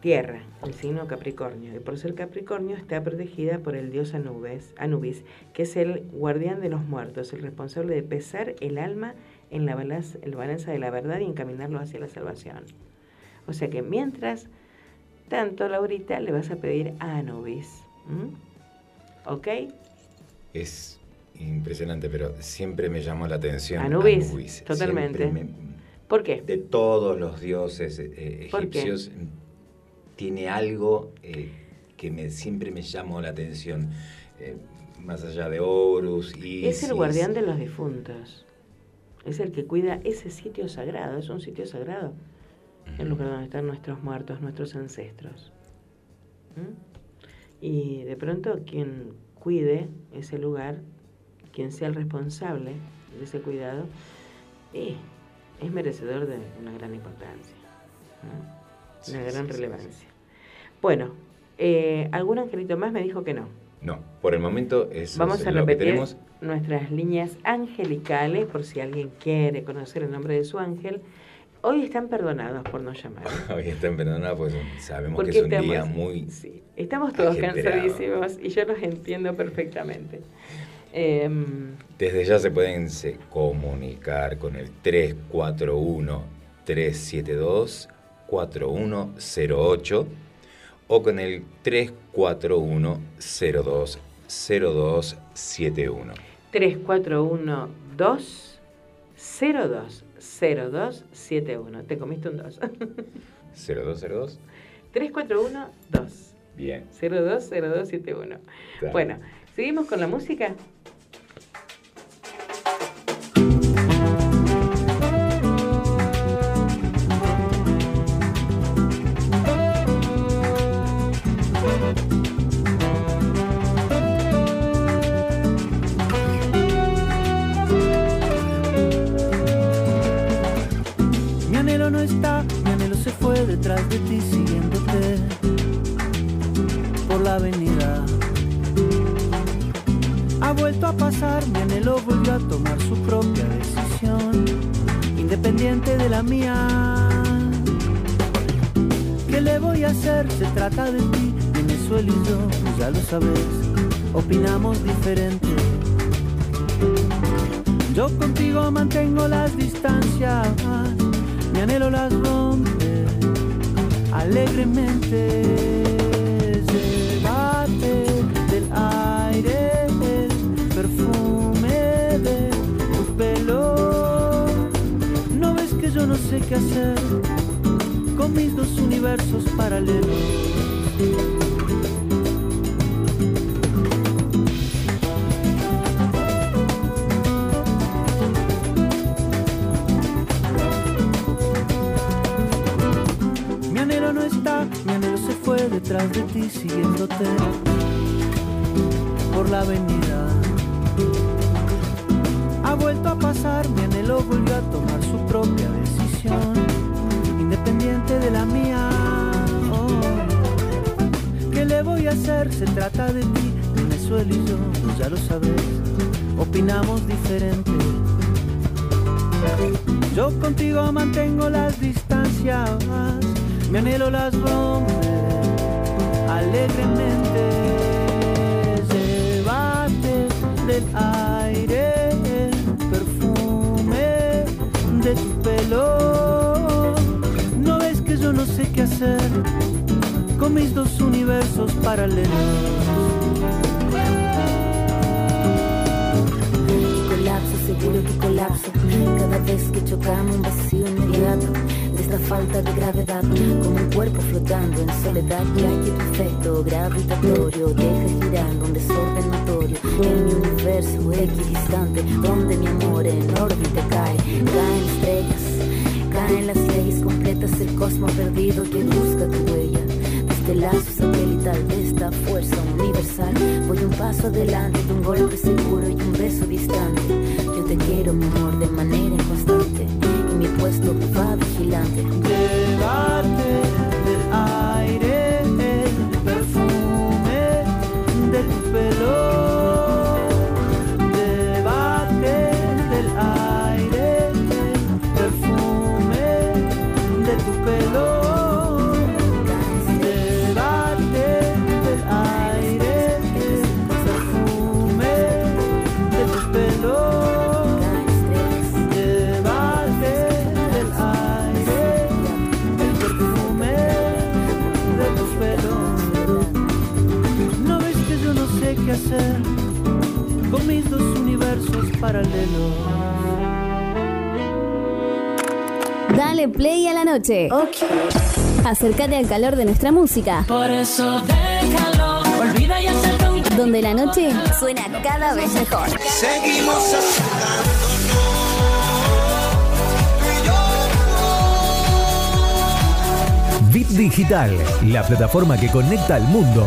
tierra, el signo Capricornio. Y por ser Capricornio está protegida por el dios Anubis, Anubis, que es el guardián de los muertos, el responsable de pesar el alma en la balanza, de la verdad y encaminarlo hacia la salvación. O sea que mientras tanto, Laurita, le vas a pedir a Anubis. ¿Ok? Es impresionante, pero siempre me llamó la atención. Anubis, totalmente. Siempre me- ¿Por qué? de todos los dioses eh, ¿Por qué? Tiene algo eh, que me, siempre me llamó la atención. Eh, más allá de Horus y. Es el guardián de los difuntos. Es el que cuida ese sitio sagrado. Es un sitio sagrado. El lugar donde están nuestros muertos, nuestros ancestros. ¿Mm? Y de pronto quien cuide ese lugar, quien sea el responsable de ese cuidado, eh, es merecedor de una gran importancia. Sí, Una sí, gran sí, relevancia. Bueno, eh, algún angelito más me dijo que no. No, por el momento eso Vamos es a lo que repetir tenemos. nuestras líneas angelicales por si alguien quiere conocer el nombre de su ángel. Hoy están perdonados por no llamar. Hoy están perdonadas pues sabemos Porque que es un estamos, día muy... sí, estamos todos cansadísimos y yo los entiendo perfectamente. Em, Desde ya se pueden se- comunicar con el 341-372-4108 o con el 341-020271. 341 2 02 0271. Te comiste un 2. 0202. 341 2 Bien. 020271. Claro. Bueno, seguimos con la música. Se trata de ti, Venezuela y yo, ya lo sabes, opinamos diferente. Yo contigo mantengo las distancias, mi anhelo las rompe alegremente. Llévate del aire el perfume de tu pelo. No ves que yo no sé qué hacer mis dos universos paralelos. Mi anhelo no está, mi anhelo se fue detrás de ti siguiéndote por la avenida. Ha vuelto a pasar, mi anhelo volvió a tomar su propia decisión, independiente de la mía. Oh. ¿Qué le voy a hacer? Se trata de ti, Venezuela y yo, ya lo sabes, opinamos diferente. Yo contigo mantengo las distancias, mi anhelo las rompe alegremente. Llévate del aire el perfume de tu pelo. Qué hacer con mis dos universos paralelos. colapso, seguro que colapso. Cada vez que chocamos un vacío inmediato de esta falta de gravedad, como un cuerpo flotando en soledad. Ya que tu efecto gravitatorio deja girando un desorden notorio en mi universo equidistante, donde mi amor en órbita cae. Caen estrellas, caen las cosmos perdido que busca tu huella. Desde el lazo satelital de esta fuerza universal, voy un paso adelante de un golpe seguro y un beso distante. Yo te quiero, mi amor, de manera constante. Y mi puesto va vigilante. Con mis dos universos paralelos. Dale play a la noche. Acércate al calor de nuestra música. Por eso déjalo, olvida y acepta un Donde la noche suena cada vez mejor. Seguimos Bit Digital, la plataforma que conecta al mundo.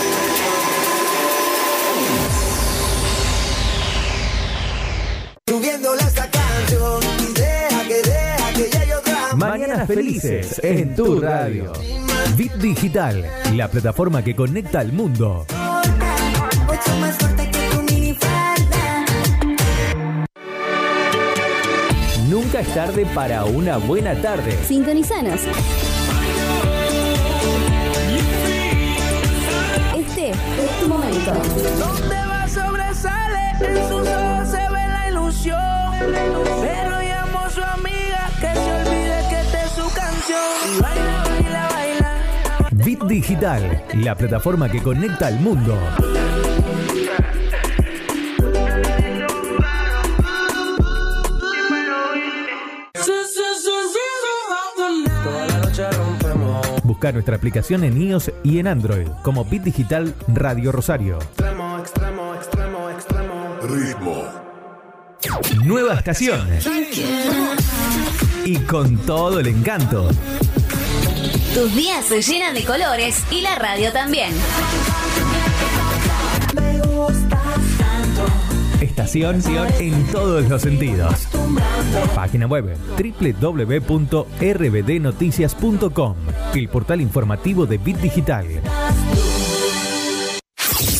Mañanas felices en tu radio. Bit Digital, la plataforma que conecta al mundo. Nunca es tarde para una buena tarde. Sintonizanos. Este es tu momento. Donde va sobresale, en sus Bit Digital, la plataforma que conecta al mundo. Busca nuestra aplicación en iOS y en Android como Bit Digital Radio Rosario. Extremo, extremo, extremo, extremo. Nueva estación. Y con todo el encanto. Tus días se llenan de colores y la radio también. Estación en todos los sentidos. Página web www.rbdnoticias.com, el portal informativo de Bit Digital.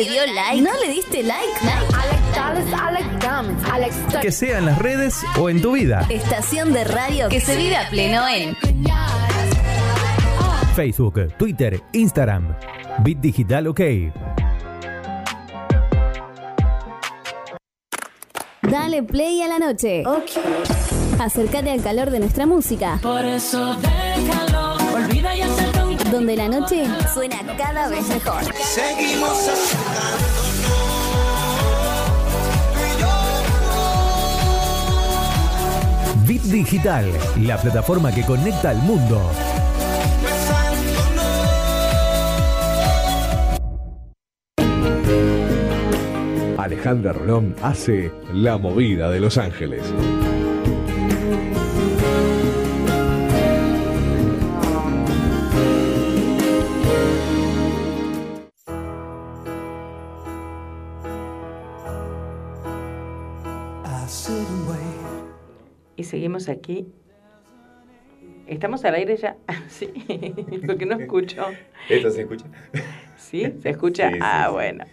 ¿No te dio like? ¿No le diste like? Que sea en las redes o en tu vida. Estación de radio que se vive a pleno en Facebook, Twitter, Instagram. Bit Digital OK. Dale play a la noche. Acércate al calor de nuestra música. Por eso déjalo, olvida y Donde la noche suena cada vez mejor. Seguimos Bit Digital, la plataforma que conecta al mundo. Alejandra Rolón hace La Movida de Los Ángeles. Aquí. ¿Estamos al aire ya? sí, porque no escucho. ¿Esto se escucha? ¿Sí? ¿Se escucha? Sí, sí, ah, sí. bueno.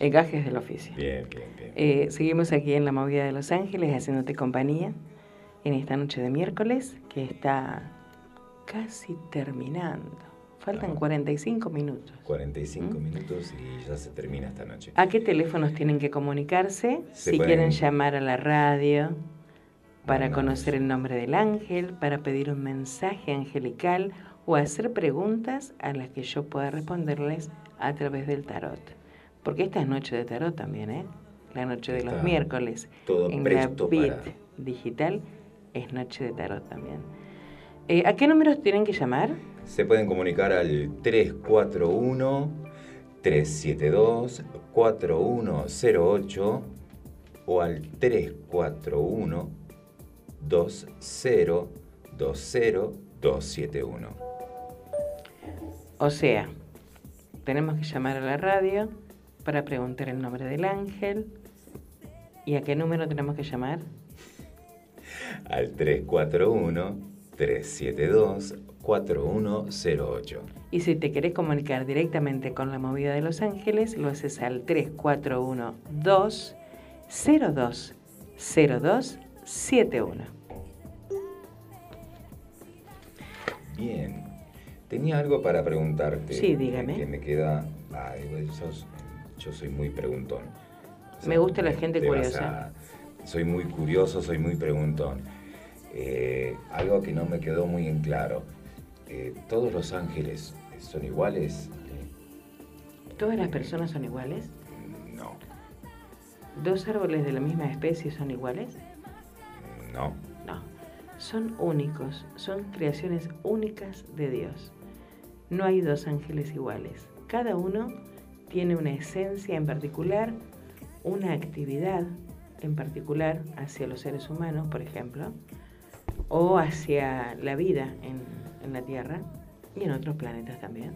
El gajes del oficio. Bien, bien, bien. Eh, seguimos aquí en la movida de Los Ángeles haciéndote compañía en esta noche de miércoles que está casi terminando. Faltan Ajá. 45 minutos. 45 ¿Mm? minutos y ya se termina esta noche. ¿A qué teléfonos tienen que comunicarse? Se si pueden- quieren llamar a la radio para conocer el nombre del ángel, para pedir un mensaje angelical o hacer preguntas a las que yo pueda responderles a través del tarot. Porque esta es noche de tarot también, ¿eh? La noche de los Está miércoles. todo en la Bit para- digital es noche de tarot también. Eh, ¿A qué números tienen que llamar? Se pueden comunicar al 341-372-4108 o al 341-2020-271. O sea, tenemos que llamar a la radio para preguntar el nombre del ángel. ¿Y a qué número tenemos que llamar? Al 341-372-4108. Y si te querés comunicar directamente con la movida de Los Ángeles, lo haces al 3412-020271. Bien. Tenía algo para preguntarte. Sí, dígame. Que me queda. Sos- yo soy muy preguntón. O Me gusta la gente curiosa. a- soy muy curioso, soy muy preguntón. Eh, algo que no me quedó muy en claro. Eh, ¿Todos los ángeles son iguales? ¿Todas las personas son iguales? No, ¿Dos árboles de la misma especie son iguales? No. No, son únicos, son creaciones únicas de Dios. No hay dos ángeles iguales. Cada uno tiene una esencia en particular, una actividad en particular hacia los seres humanos, por ejemplo, o hacia la vida en, la Tierra y en otros planetas también.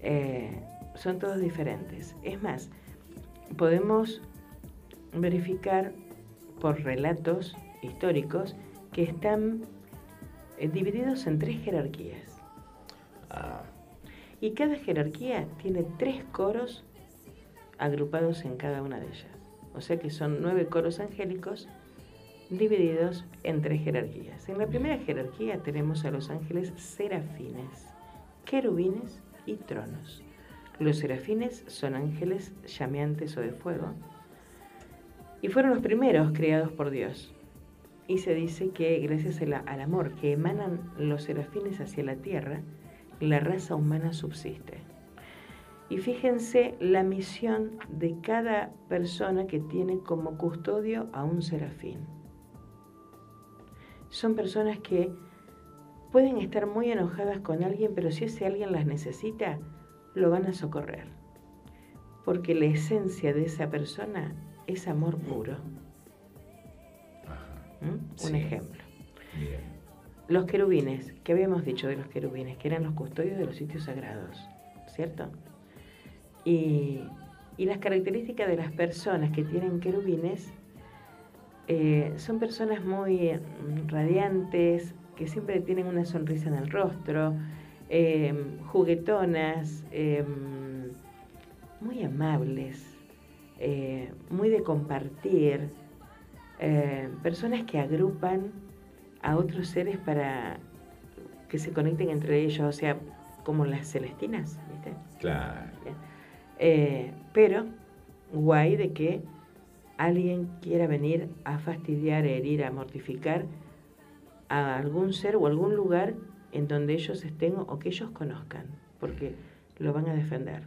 Eh, son todos diferentes. Es más, podemos verificar por relatos históricos que están eh, divididos en tres jerarquías. Ah, Y cada jerarquía tiene tres coros agrupados en cada una de ellas. O sea que son nueve coros angélicos divididos en tres jerarquías. En la primera jerarquía tenemos a los ángeles serafines, querubines y tronos. Los serafines son ángeles llameantes o de fuego y fueron los primeros creados por Dios. Y se dice que gracias al amor que emanan los serafines hacia la tierra, la raza humana subsiste. Y fíjense la misión de cada persona que tiene como custodio a un serafín. Son personas que pueden estar muy enojadas con alguien, pero si ese alguien las necesita, lo van a socorrer. porque la esencia de esa persona es amor puro. ¿Mm? Un ejemplo. Bien. Los querubines, ¿qué habíamos dicho de los querubines? Que eran los custodios de los sitios sagrados, ¿cierto? Y, y las características de las personas que tienen querubines eh, son personas muy eh, radiantes, que siempre tienen una sonrisa en el rostro, eh, juguetonas, eh, muy amables, muy de compartir, eh, personas que agrupan a otros seres para que se conecten entre ellos, o sea, como las celestinas, ¿viste? Claro. Eh, pero guay de que alguien quiera venir a fastidiar, a herir, a mortificar a algún ser o algún lugar en donde ellos estén o que ellos conozcan, porque lo van a defender.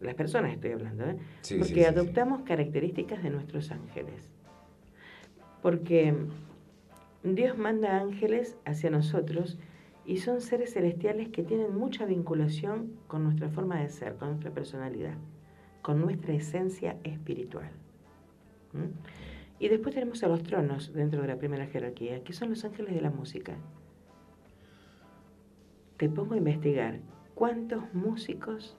Las personas estoy hablando, ¿eh? Sí, porque sí, sí. adoptamos características de nuestros ángeles. Porque Dios manda ángeles hacia nosotros y son seres celestiales que tienen mucha vinculación con nuestra forma de ser, con nuestra personalidad, con nuestra esencia espiritual. Y después tenemos a los tronos dentro de la primera jerarquía, que son los ángeles de la música. Te pongo a investigar cuántos músicos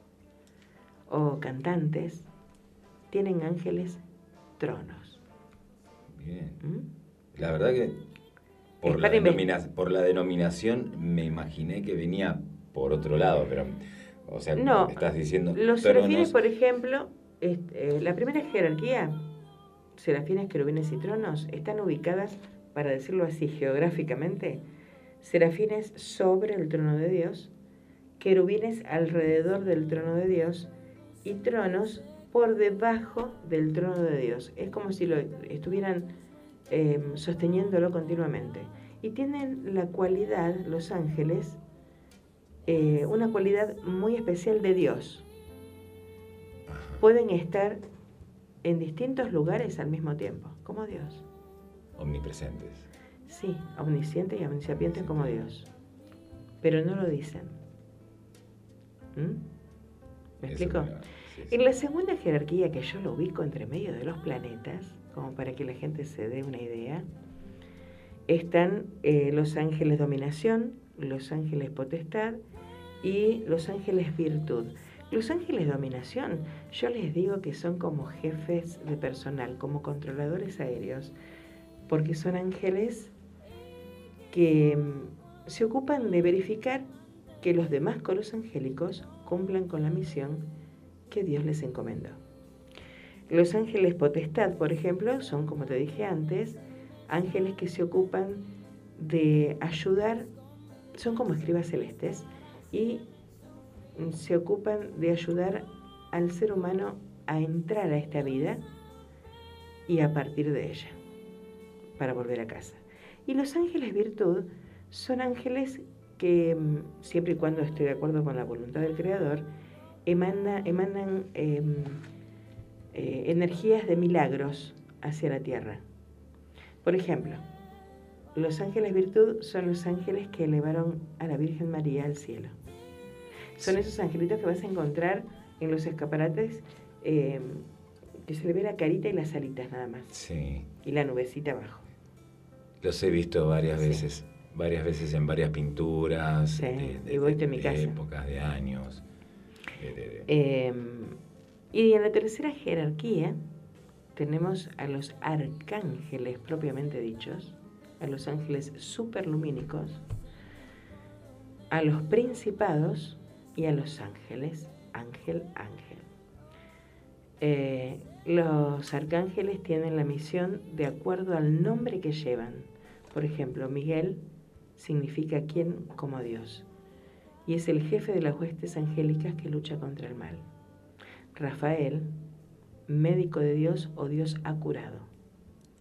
o cantantes tienen ángeles tronos. Bien. ¿Mm? La verdad que por la, para inve- denomina- por la denominación me imaginé que venía por otro lado, pero, o sea, No, estás diciendo Los tronos, serafines, por ejemplo, eh, la primera jerarquía, serafines, querubines y tronos, están ubicadas, para decirlo así geográficamente, serafines sobre el trono de Dios, querubines alrededor del trono de Dios y tronos por debajo del trono de Dios. Es como si lo estuvieran eh, sosteniéndolo continuamente. Y tienen la cualidad, los ángeles, eh, una cualidad muy especial de Dios. Pueden estar en distintos lugares al mismo tiempo, como Dios. omnipresentes. Sí, omniscientes y omnisapientes como Dios. Pero no lo dicen. ¿Mm? ¿Me Eso explico? me-. En la segunda jerarquía que yo lo ubico entre medio de los planetas, como para que la gente se dé una idea, están eh, los ángeles dominación, los ángeles potestad y los ángeles virtud. Los ángeles dominación, yo les digo que son como jefes de personal, como controladores aéreos, porque son ángeles que mm, se ocupan de verificar que los demás coros angélicos cumplan con la misión que Dios les encomendó. Los ángeles potestad, por ejemplo, son, como te dije antes, ángeles que se ocupan de ayudar, son como escribas celestes, y se ocupan de ayudar al ser humano a entrar a esta vida y a partir de ella, para volver a casa. Y los ángeles virtud son ángeles que, mm, siempre y cuando esté de acuerdo con la voluntad del Creador, emana- emanan em, eh, energías de milagros hacia la tierra. Por ejemplo, los ángeles virtud son los ángeles que elevaron a la Virgen María al cielo. Son esos angelitos que vas a encontrar en los escaparates em, que se le ve la carita y las alitas nada más. Sí, Y la nubecita abajo. los he visto varias Sí. veces, varias veces en varias pinturas, Sí, de, de- de- épocas, de años. Eh, y en la tercera jerarquía tenemos a los arcángeles propiamente dichos, a los ángeles superlumínicos, a los principados y a los ángeles, ángel, ángel. Eh, los arcángeles tienen la misión de acuerdo al nombre que llevan. Por ejemplo, Miguel significa quien como Dios y es el jefe de las huestes angélicas que lucha contra el mal. Rafael, médico de Dios o Dios ha curado.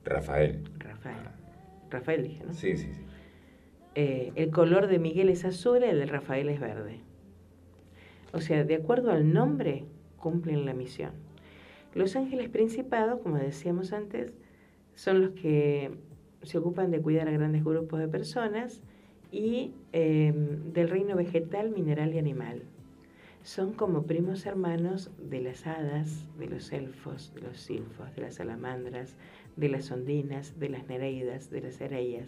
Rafael. Rafael. Rafael dije, ¿no? Sí, sí, sí. Eh, el color de Miguel es azul, el de Rafael es verde. O sea, de acuerdo al nombre, cumplen la misión. Los ángeles principados, como decíamos antes, son los que se ocupan de cuidar a grandes grupos de personas y eh, del reino vegetal, mineral y animal. son como primos hermanos de las hadas, de los elfos, de los silfos, de las salamandras, de las ondinas, de las nereidas, de las. Bien.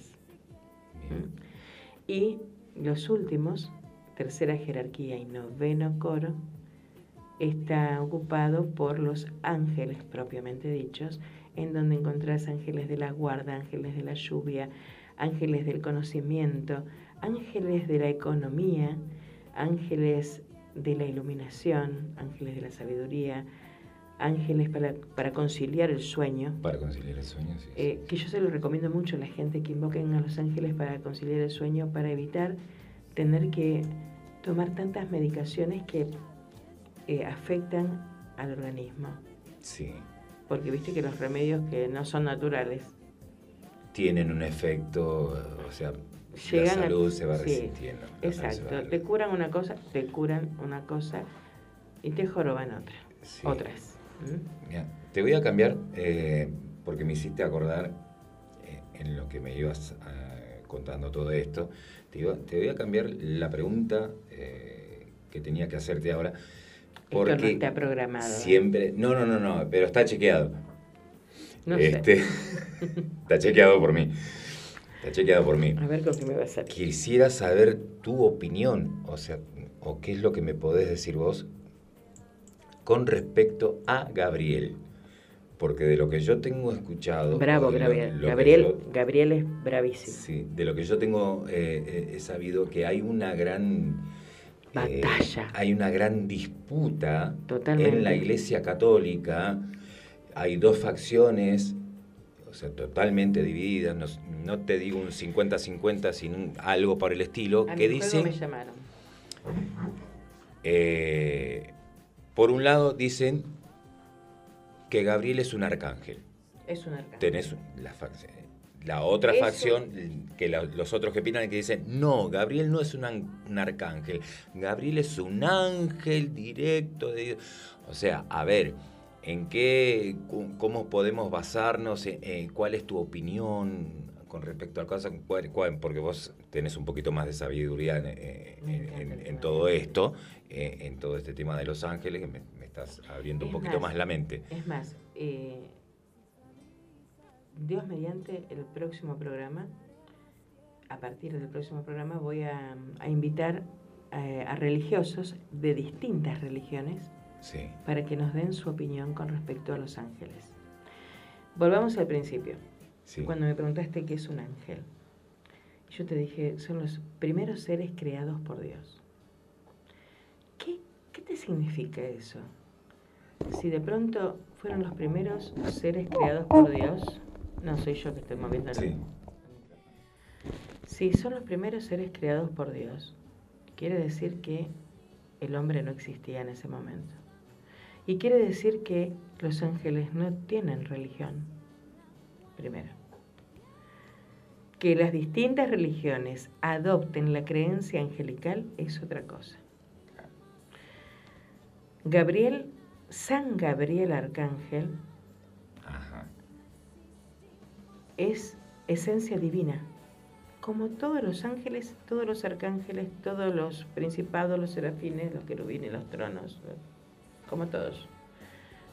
Y los últimos, tercera jerarquía y noveno coro, está ocupado por los ángeles propiamente dichos, en donde encontrás ángeles de la guarda, ángeles de la lluvia, ángeles del conocimiento, ángeles de la economía, ángeles de la iluminación, ángeles de la sabiduría, ángeles para, para conciliar el sueño. Para conciliar el sueño, sí. sí, Eh, sí. que yo se lo recomiendo mucho a la gente que invoquen a los ángeles para conciliar el sueño, para evitar tener que tomar tantas medicaciones que eh, afectan al organismo. Sí. Porque viste que los remedios que no son naturales Tienen un efecto, o sea, llegan la salud a... se va resintiendo. exacto, te curan una cosa, te curan una cosa y te joroban otra. Sí. Otras. ¿Mm? Mira, te voy a cambiar eh, porque me hiciste acordar eh, en lo que me ibas eh, contando todo esto. Te, iba- te voy a cambiar la pregunta eh, que tenía que hacerte ahora. Esto no Porque está programado. ¿eh? siempre. No, no, no, no, pero está chequeado. No sé. Este, está chequeado por mí. Está chequeado por mí. A ver con qué me va a salir. Quisiera saber tu opinión, o sea, o qué es lo que me podés decir vos con respecto a Gabriel. Porque de lo que yo tengo escuchado. Bravo, lo- Gabriel. lo Gabriel, yo- Gabriel es bravísimo. sí, de lo que yo tengo eh, eh, he sabido que hay una gran. eh, Batalla. hay una gran disputa Totalmente. en la Iglesia Católica. Hay dos facciones, o sea, totalmente divididas. No, no te digo un 50-50, sino algo por el estilo, A que mi juego dicen. me llamaron. Eh, por un lado dicen que Gabriel es un arcángel. Es un arcángel. Tenés la, otra Eso- facción, que la- los otros que opinan que dicen, no, Gabriel no es un, un arcángel, Gabriel es un ángel directo de Dios. O sea, a ver, ¿en qué, cómo podemos basarnos? en- en ¿Cuál es tu opinión con respecto a cosas? ¿Cuál- cuál? Porque vos tenés un poquito más de sabiduría en, eh, en- en- en todo esto, eh, en todo este tema de los ángeles, que me, me estás abriendo un poquito más la mente. Es más, eh, Dios mediante el próximo programa, a partir del próximo programa voy a, a invitar eh, a religiosos de distintas religiones Sí, para que nos den su opinión con respecto a los ángeles. Volvamos al principio. sí. Cuando me preguntaste qué es un ángel, yo te dije, son los primeros seres creados por Dios. ¿Qué, qué te significa eso? Si de pronto fueron los primeros seres creados por Dios, no soy yo que estoy moviendo Sí. Si son los primeros seres creados por Dios, quiere decir que el hombre no existía en ese momento. Y quiere decir que los ángeles no tienen religión, primero. Que las distintas religiones adopten la creencia angelical es otra cosa. Gabriel, San Gabriel Arcángel, Ajá. es esencia divina. Como todos los ángeles, todos los arcángeles, todos los principados, los serafines, los querubines, los tronos, como todos.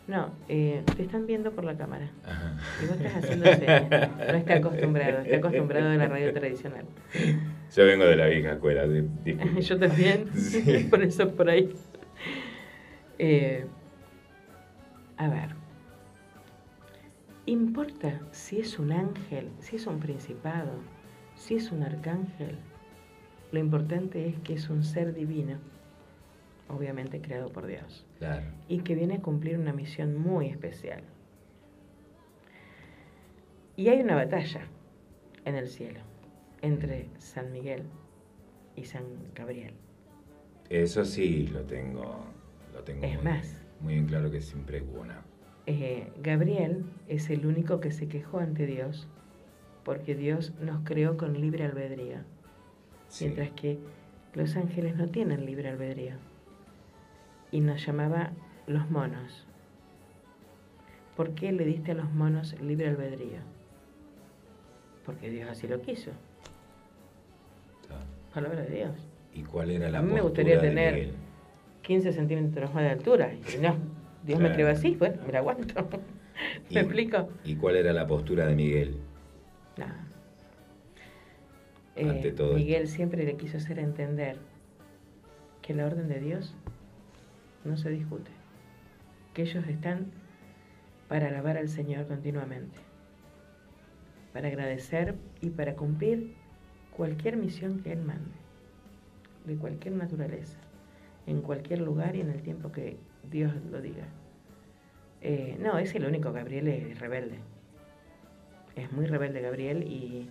No, eh, te están viendo por la cámara. Ajá. Y vos estás haciendo señas. No está acostumbrado, está acostumbrado de la radio tradicional. Yo vengo de la vieja escuela. Yo también, Sí. por eso por ahí. Eh, a ver, ¿importa si es un ángel, si es un principado, si es un arcángel? Lo importante es que es un ser divino, obviamente creado por Dios, Claro. y que viene a cumplir una misión muy especial. Y hay una batalla en el cielo entre San Miguel y San Gabriel. Eso sí lo tengo, lo tengo Es muy, más. muy en claro que siempre hubo una. Eh, Gabriel es el único que se quejó ante Dios, porque Dios nos creó con libre albedrío, Sí. mientras que los ángeles no tienen libre albedrío. Y nos llamaba los monos. ¿Por qué le diste a los monos libre albedrío? Porque Dios así lo quiso. Está. Palabra de Dios. ¿Y cuál era la A mí me gustaría tener- Miguel? 15 centímetros más de altura. Y no, Dios me creó así, bueno, me la aguanto. ¿Me explico? ¿Y cuál era la postura de Miguel? No. Ante Eh, todo Miguel siempre le quiso hacer entender que la orden de Dios no se discute, que ellos están para alabar al Señor continuamente, para agradecer y para cumplir cualquier misión que Él mande, de cualquier naturaleza, en cualquier lugar y en el tiempo que Dios lo diga. Eh, no, es el único, Gabriel es rebelde. Es muy rebelde Gabriel y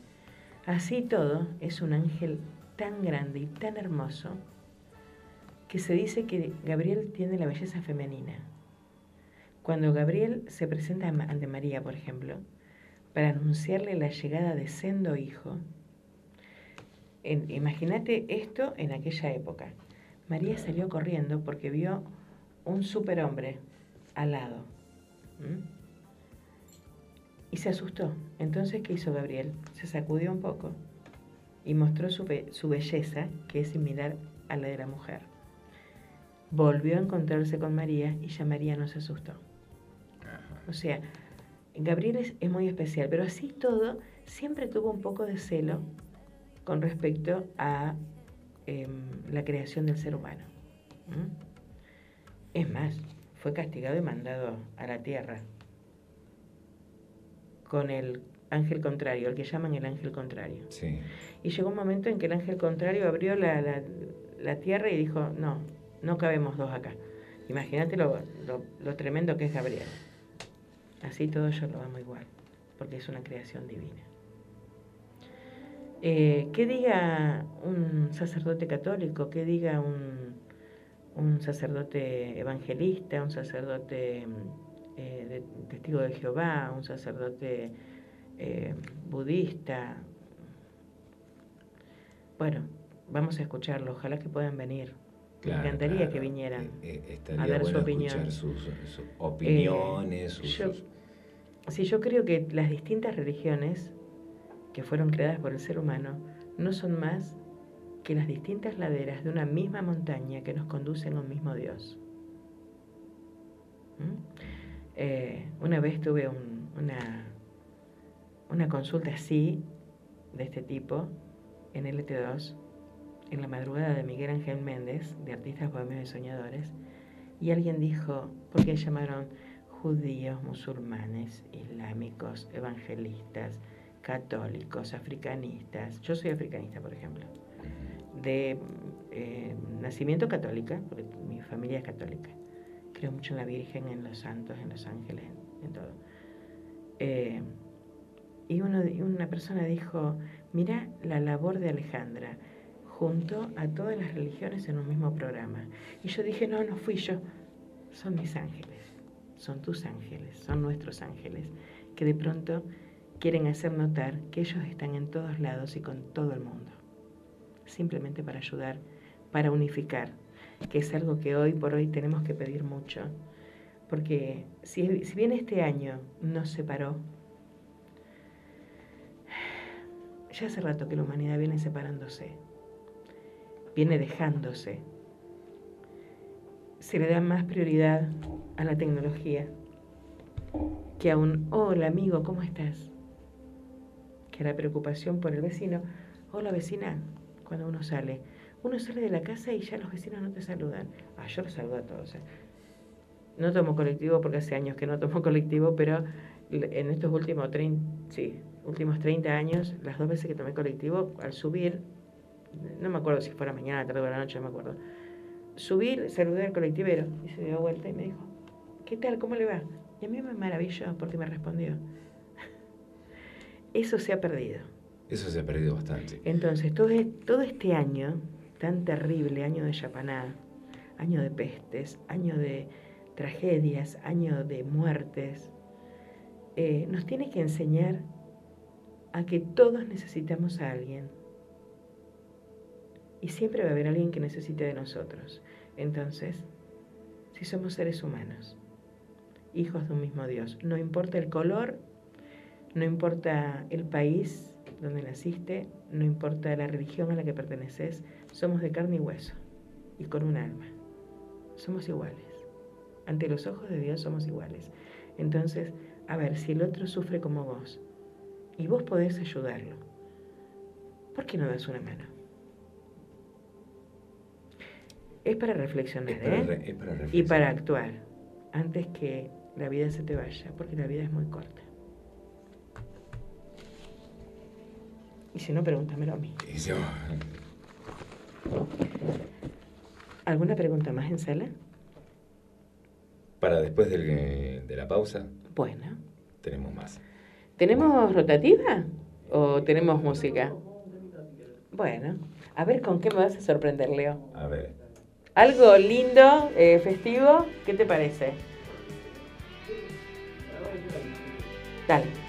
así todo es un ángel tan grande y tan hermoso que se dice que Gabriel tiene la belleza femenina. Cuando Gabriel se presenta ante María, por ejemplo, para anunciarle la llegada de Sendo Hijo, imagínate esto en aquella época. María salió corriendo porque vio un superhombre al lado. Y se asustó. Entonces, ¿qué hizo Gabriel? Se sacudió un poco y mostró su, su belleza, que es similar a la de la mujer. Volvió a encontrarse con María y ya María no se asustó. O sea, Gabriel es, es muy especial, pero así todo siempre tuvo un poco de celo con respecto a em, la creación del ser humano. Es más, fue castigado y mandado a la tierra con el ángel contrario, el que llaman el ángel contrario. Sí. Y llegó un momento en que el ángel contrario abrió la, la- la tierra y dijo, no, no cabemos dos acá. Imagínate lo, lo- tremendo que es Gabriel. Así todo yo lo amo igual, porque es una creación divina. Eh, ¿Qué diga un sacerdote católico? ¿Qué diga un, un sacerdote evangelista? ¿Un sacerdote mm, eh, de- testigo de Jehová? ¿Un sacerdote eh, budista? Bueno, vamos a escucharlo. Ojalá que puedan venir. Claro, Me encantaría claro. que vinieran Eh, eh, a dar bueno su opinión. sus, sus opiniones, Eh, sus, yo- sus- Sí, yo creo que las distintas religiones que fueron creadas por el ser humano no son más que las distintas laderas de una misma montaña que nos conducen a un mismo Dios. ¿Mm? Eh, una vez tuve un- una, una consulta así, de este tipo, en LT2, en la madrugada de Miguel Ángel Méndez, de Artistas Bohemios y Soñadores, y alguien dijo, porque llamaron judíos, musulmanes, islámicos, evangelistas, católicos, africanistas. Yo soy africanista, por ejemplo, de eh, nacimiento católica, porque mi familia es católica. Creo mucho en la Virgen, en los santos, en los ángeles, en todo. Eh, y uno, una persona dijo, mira la labor de Alejandra, junto a todas las religiones en un mismo programa. Y yo dije, no, no fui yo, son mis ángeles, son tus ángeles, son nuestros ángeles, que de pronto quieren hacer notar que ellos están en todos lados y con todo el mundo, simplemente para ayudar, para unificar, que es algo que hoy por hoy tenemos que pedir mucho, porque si, si bien este año nos separó, ya hace rato que la humanidad viene separándose, viene dejándose, se le da más prioridad a la tecnología que a un hola amigo, ¿cómo estás? Que a la preocupación por el vecino, hola vecina, cuando uno sale. Uno sale de la casa y ya los vecinos no te saludan. Ah, yo los saludo a todos. eh. No tomo colectivo porque hace años que no tomo colectivo, pero en estos últimos 30, sí, últimos 30 años, las dos veces que tomé colectivo, al subir, no me acuerdo si fuera mañana, tarde o la noche, no me acuerdo. Subí, saludé al colectivero y se dio vuelta y me dijo, ¿qué tal? ¿Cómo le va? Y a mí me maravilló porque me respondió. Eso se ha perdido. Eso se ha perdido bastante. Entonces, todo, e- todo este año tan terrible, año de Yapaná, año de pestes, año de tragedias, año de muertes, eh, nos tiene que enseñar a que todos necesitamos a alguien. Y siempre va a haber alguien que necesite de nosotros. Entonces, si somos seres humanos, hijos de un mismo Dios, no importa el color, no importa el país donde naciste, no importa la religión a la que perteneces, somos de carne y hueso y con un alma. Somos iguales. Ante los ojos de Dios somos iguales. Entonces, a ver, si el otro sufre como vos y vos podés ayudarlo, ¿por qué no das una mano? Es para reflexionar, es para, ¿eh? Es para reflexionar. Y para actuar antes que la vida se te vaya, porque la vida es muy corta. Y si no, pregúntamelo a mí. Y yo... ¿Alguna pregunta más en sala? Para después del, eh, de la pausa. Bueno. Tenemos más. ¿Tenemos rotativa o tenemos música? Bueno, a ver con qué me vas a sorprender, Leo. A ver. Algo lindo, eh, festivo, ¿qué te parece? Dale.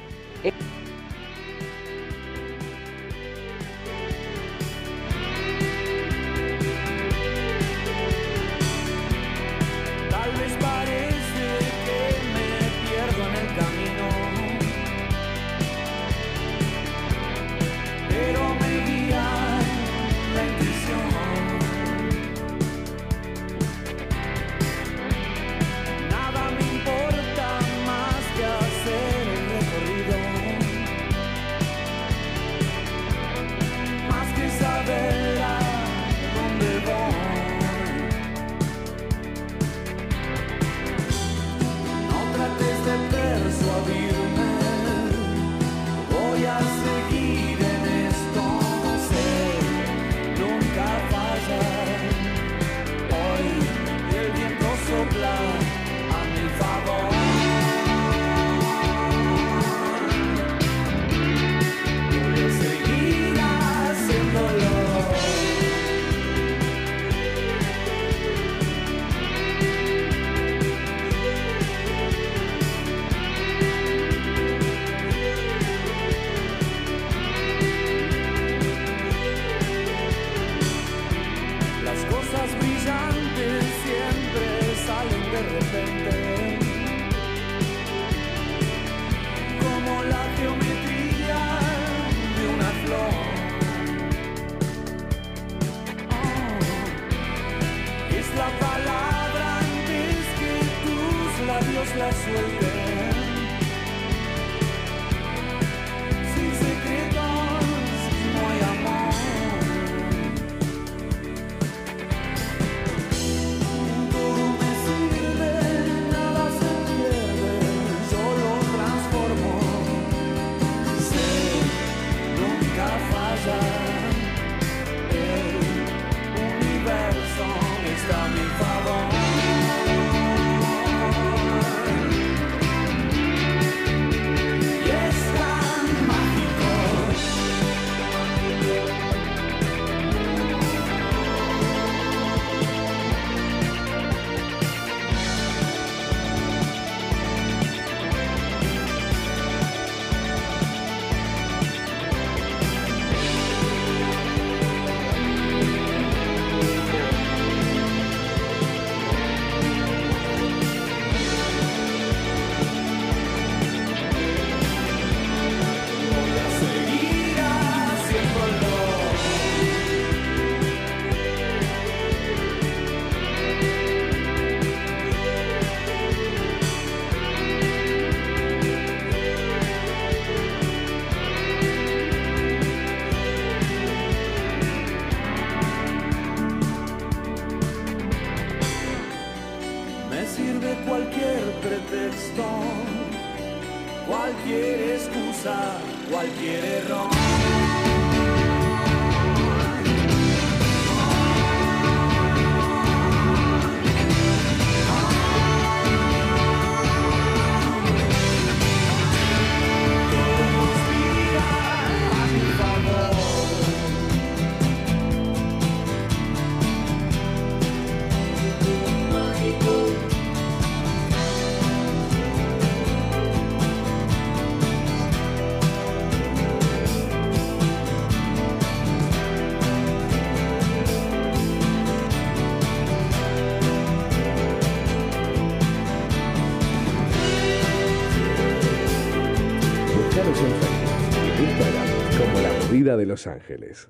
de Los Ángeles.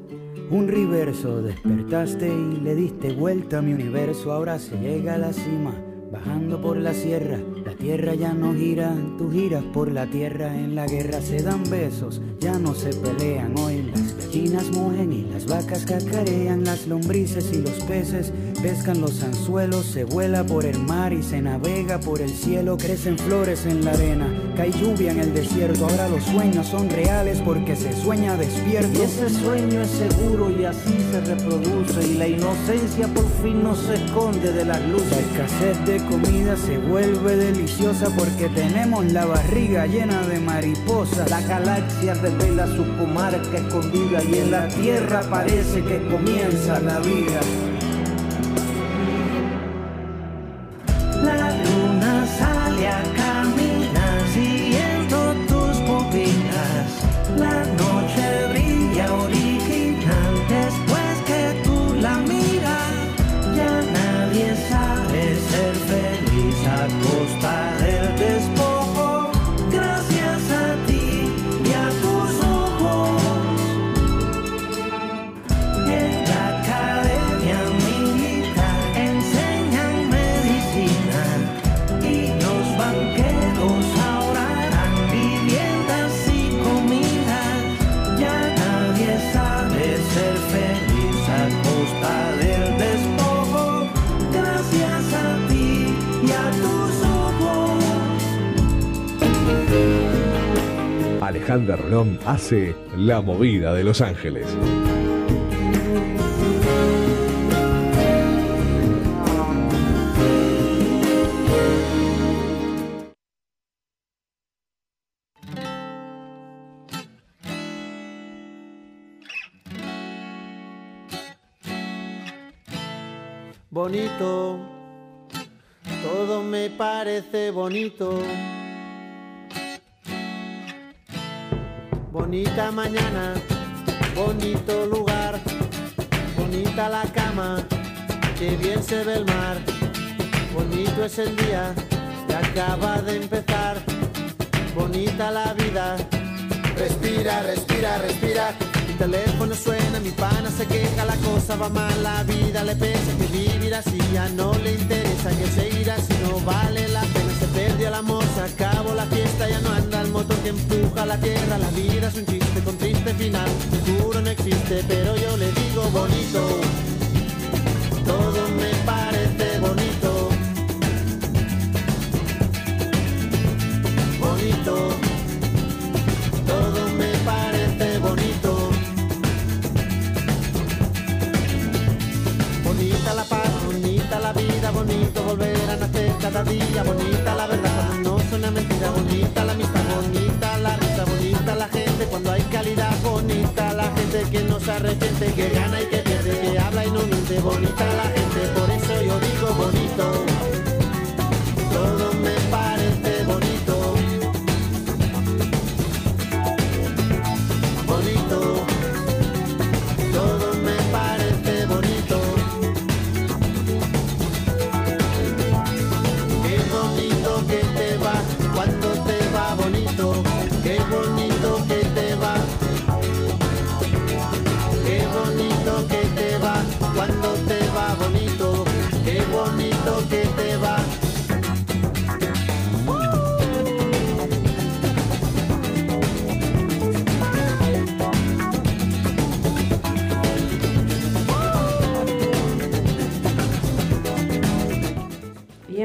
un reverso. Despertaste y le diste vuelta a mi universo. Ahora se llega a la cima, bajando por la sierra. La tierra ya no gira, tú giras por la tierra. En la guerra se dan besos, ya no se pelean. Hoy las gallinas mueren y las vacas cacarean. Las lombrices y los peces pescan los anzuelos. Se vuela por el mar y se navega por el cielo. Crecen flores en la arena, cae lluvia en el desierto. Ahora los sueños son reales porque se sueña despierto. Y ese sueño es seguro y así se reproduce. Y la inocencia por fin no se esconde de las La luces. escasez de comida se vuelve deliciosa porque tenemos la barriga llena de mariposas. La galaxia revela su comarca escondida y en la tierra parece que comienza la vida. Alejandra hace La Movida de Los Ángeles. bonito, todo me parece bonito. Bonita mañana, bonito lugar, bonita la cama, que bien se ve el mar. Bonito es el día que acaba de empezar, bonita la vida. Respira, respira, respira. Mi teléfono suena, mi pana se queja, la cosa va mal, la vida le pesa que vivir así ya no le interesa que seguir así no vale la pena. Perdió el amor, se acabó la fiesta, ya no anda el motor que empuja la tierra. La vida es un chiste con triste final, futuro no existe, pero yo le digo bonito. Día, bonita la verdad cuando no suena mentira, bonita la amistad, bonita la risa, bonita la gente cuando hay calidad, bonita la gente que no se arrepiente, que gana y que pierde, que habla y no miente, bonita la gente,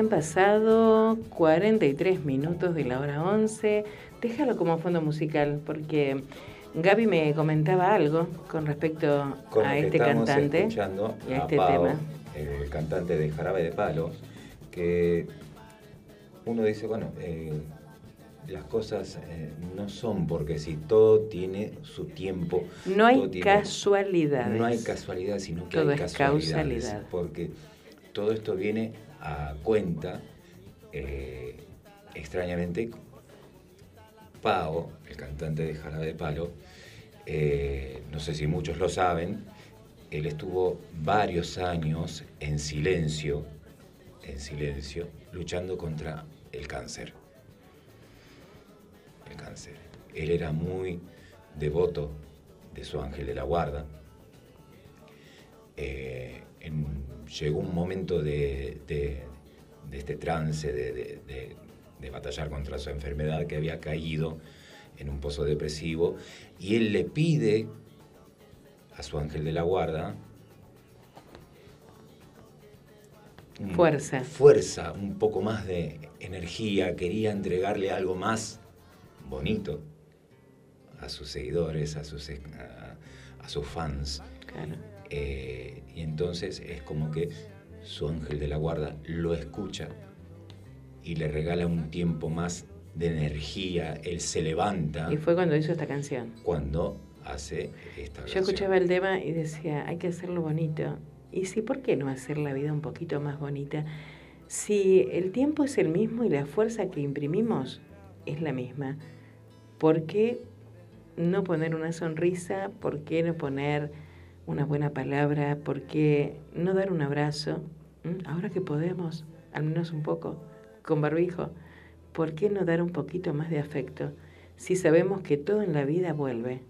Bien pasado, 43 minutos de la hora 11. Déjalo como fondo musical, porque Gaby me comentaba algo con respecto Con lo a este cantante escuchando y a a este Pau, tema. el cantante de Jarabe de Palo, que uno dice, bueno, eh, las cosas eh, no son porque si todo tiene su tiempo. No hay tiene- casualidades. No hay casualidad, sino que Todo hay es casualidades. causalidad. Porque todo esto viene a cuenta, eh, extrañamente, Pau, el cantante de Jarabe de Palo, eh, no sé si muchos lo saben, él estuvo varios años en silencio, en silencio, luchando contra el cáncer. El cáncer. Él era muy devoto de su ángel de la guarda. Eh, llegó un momento de, de- de este trance, de, de- batallar contra su enfermedad, que había caído en un pozo depresivo, y él le pide a su ángel de la guarda un- Fuerza. fuerza, un poco más de energía, quería entregarle algo más bonito a sus seguidores, a sus, a, a sus fans. Claro. Eh, y entonces es como que su ángel de la guarda lo escucha y le regala un tiempo más de energía, él se levanta Y fue cuando hizo esta canción. cuando hace esta Yo escuchaba el tema y decía, hay que hacerlo bonito. Y sí, ¿por qué no hacer la vida un poquito más bonita? Si el tiempo es el mismo y la fuerza que imprimimos es la misma, ¿por qué no poner una sonrisa? ¿Por qué no poner una buena palabra? ¿Por qué no dar un abrazo? Ahora que podemos, al menos un poco, con barbijo, ¿por qué no dar un poquito más de afecto? Si sabemos que todo en la vida vuelve.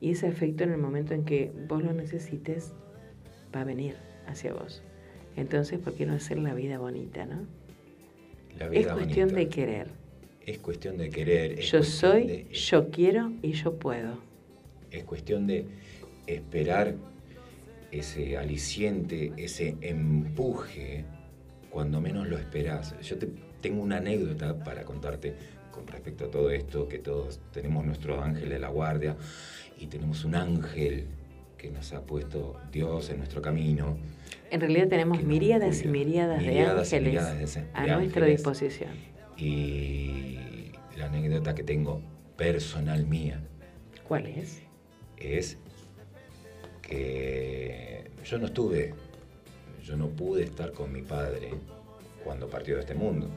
Y ese afecto en el momento en que vos lo necesites va a venir hacia vos. Entonces, ¿por qué no hacer la vida bonita, no? La Es cuestión bonita. de querer. Es cuestión de querer. es Yo soy, de- yo quiero y yo puedo. es cuestión de esperar ese aliciente, ese empuje cuando menos lo esperás. Yo te- tengo una anécdota para contarte con respecto a todo esto, que todos tenemos nuestro ángel de la guardia y tenemos un ángel que nos ha puesto Dios en nuestro camino. En realidad tenemos miríadas y miríadas, Miríadas y de ángeles miríadas de ese- a nuestra disposición. Y la anécdota que tengo personal mía ¿Cuál es? es que yo no estuve, yo no pude estar con mi padre cuando partió de este mundo.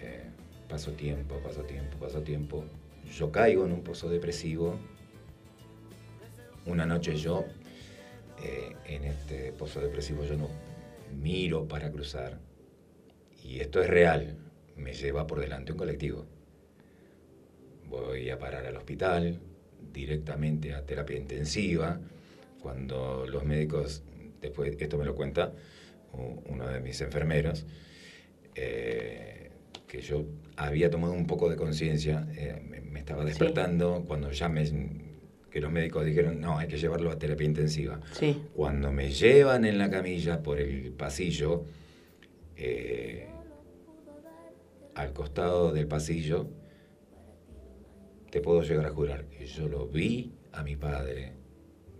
Eh, pasó tiempo, pasó tiempo, pasó tiempo. Yo caigo en un pozo depresivo. Una noche yo, eh, en este pozo depresivo, yo no miro para cruzar. Y esto es real. Me lleva por delante un colectivo. Voy a parar al hospital, directamente a terapia intensiva. Cuando los médicos, después, esto me lo cuenta uno de mis enfermeros, eh, que yo había tomado un poco de conciencia, eh, me, me estaba despertando cuando ya me, que los médicos dijeron, no, hay que llevarlo a terapia intensiva. Sí. Cuando me llevan en la camilla por el pasillo, eh, al costado del pasillo, te puedo llegar a jurar que yo lo vi a mi padre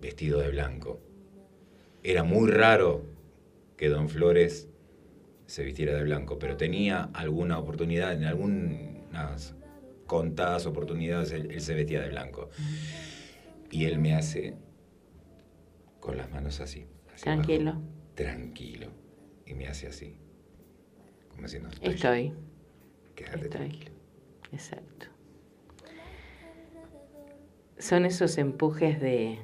vestido de blanco. Era muy raro que Don Flores se vistiera de blanco, pero tenía alguna oportunidad, en algunas contadas oportunidades, él, él se vestía de blanco. Y él me hace con las manos así. abajo, Tranquilo. tranquilo. Y me hace así. Como diciendo, estoy, Estoy. quédate Estoy. tranquilo. Exacto. Son esos empujes de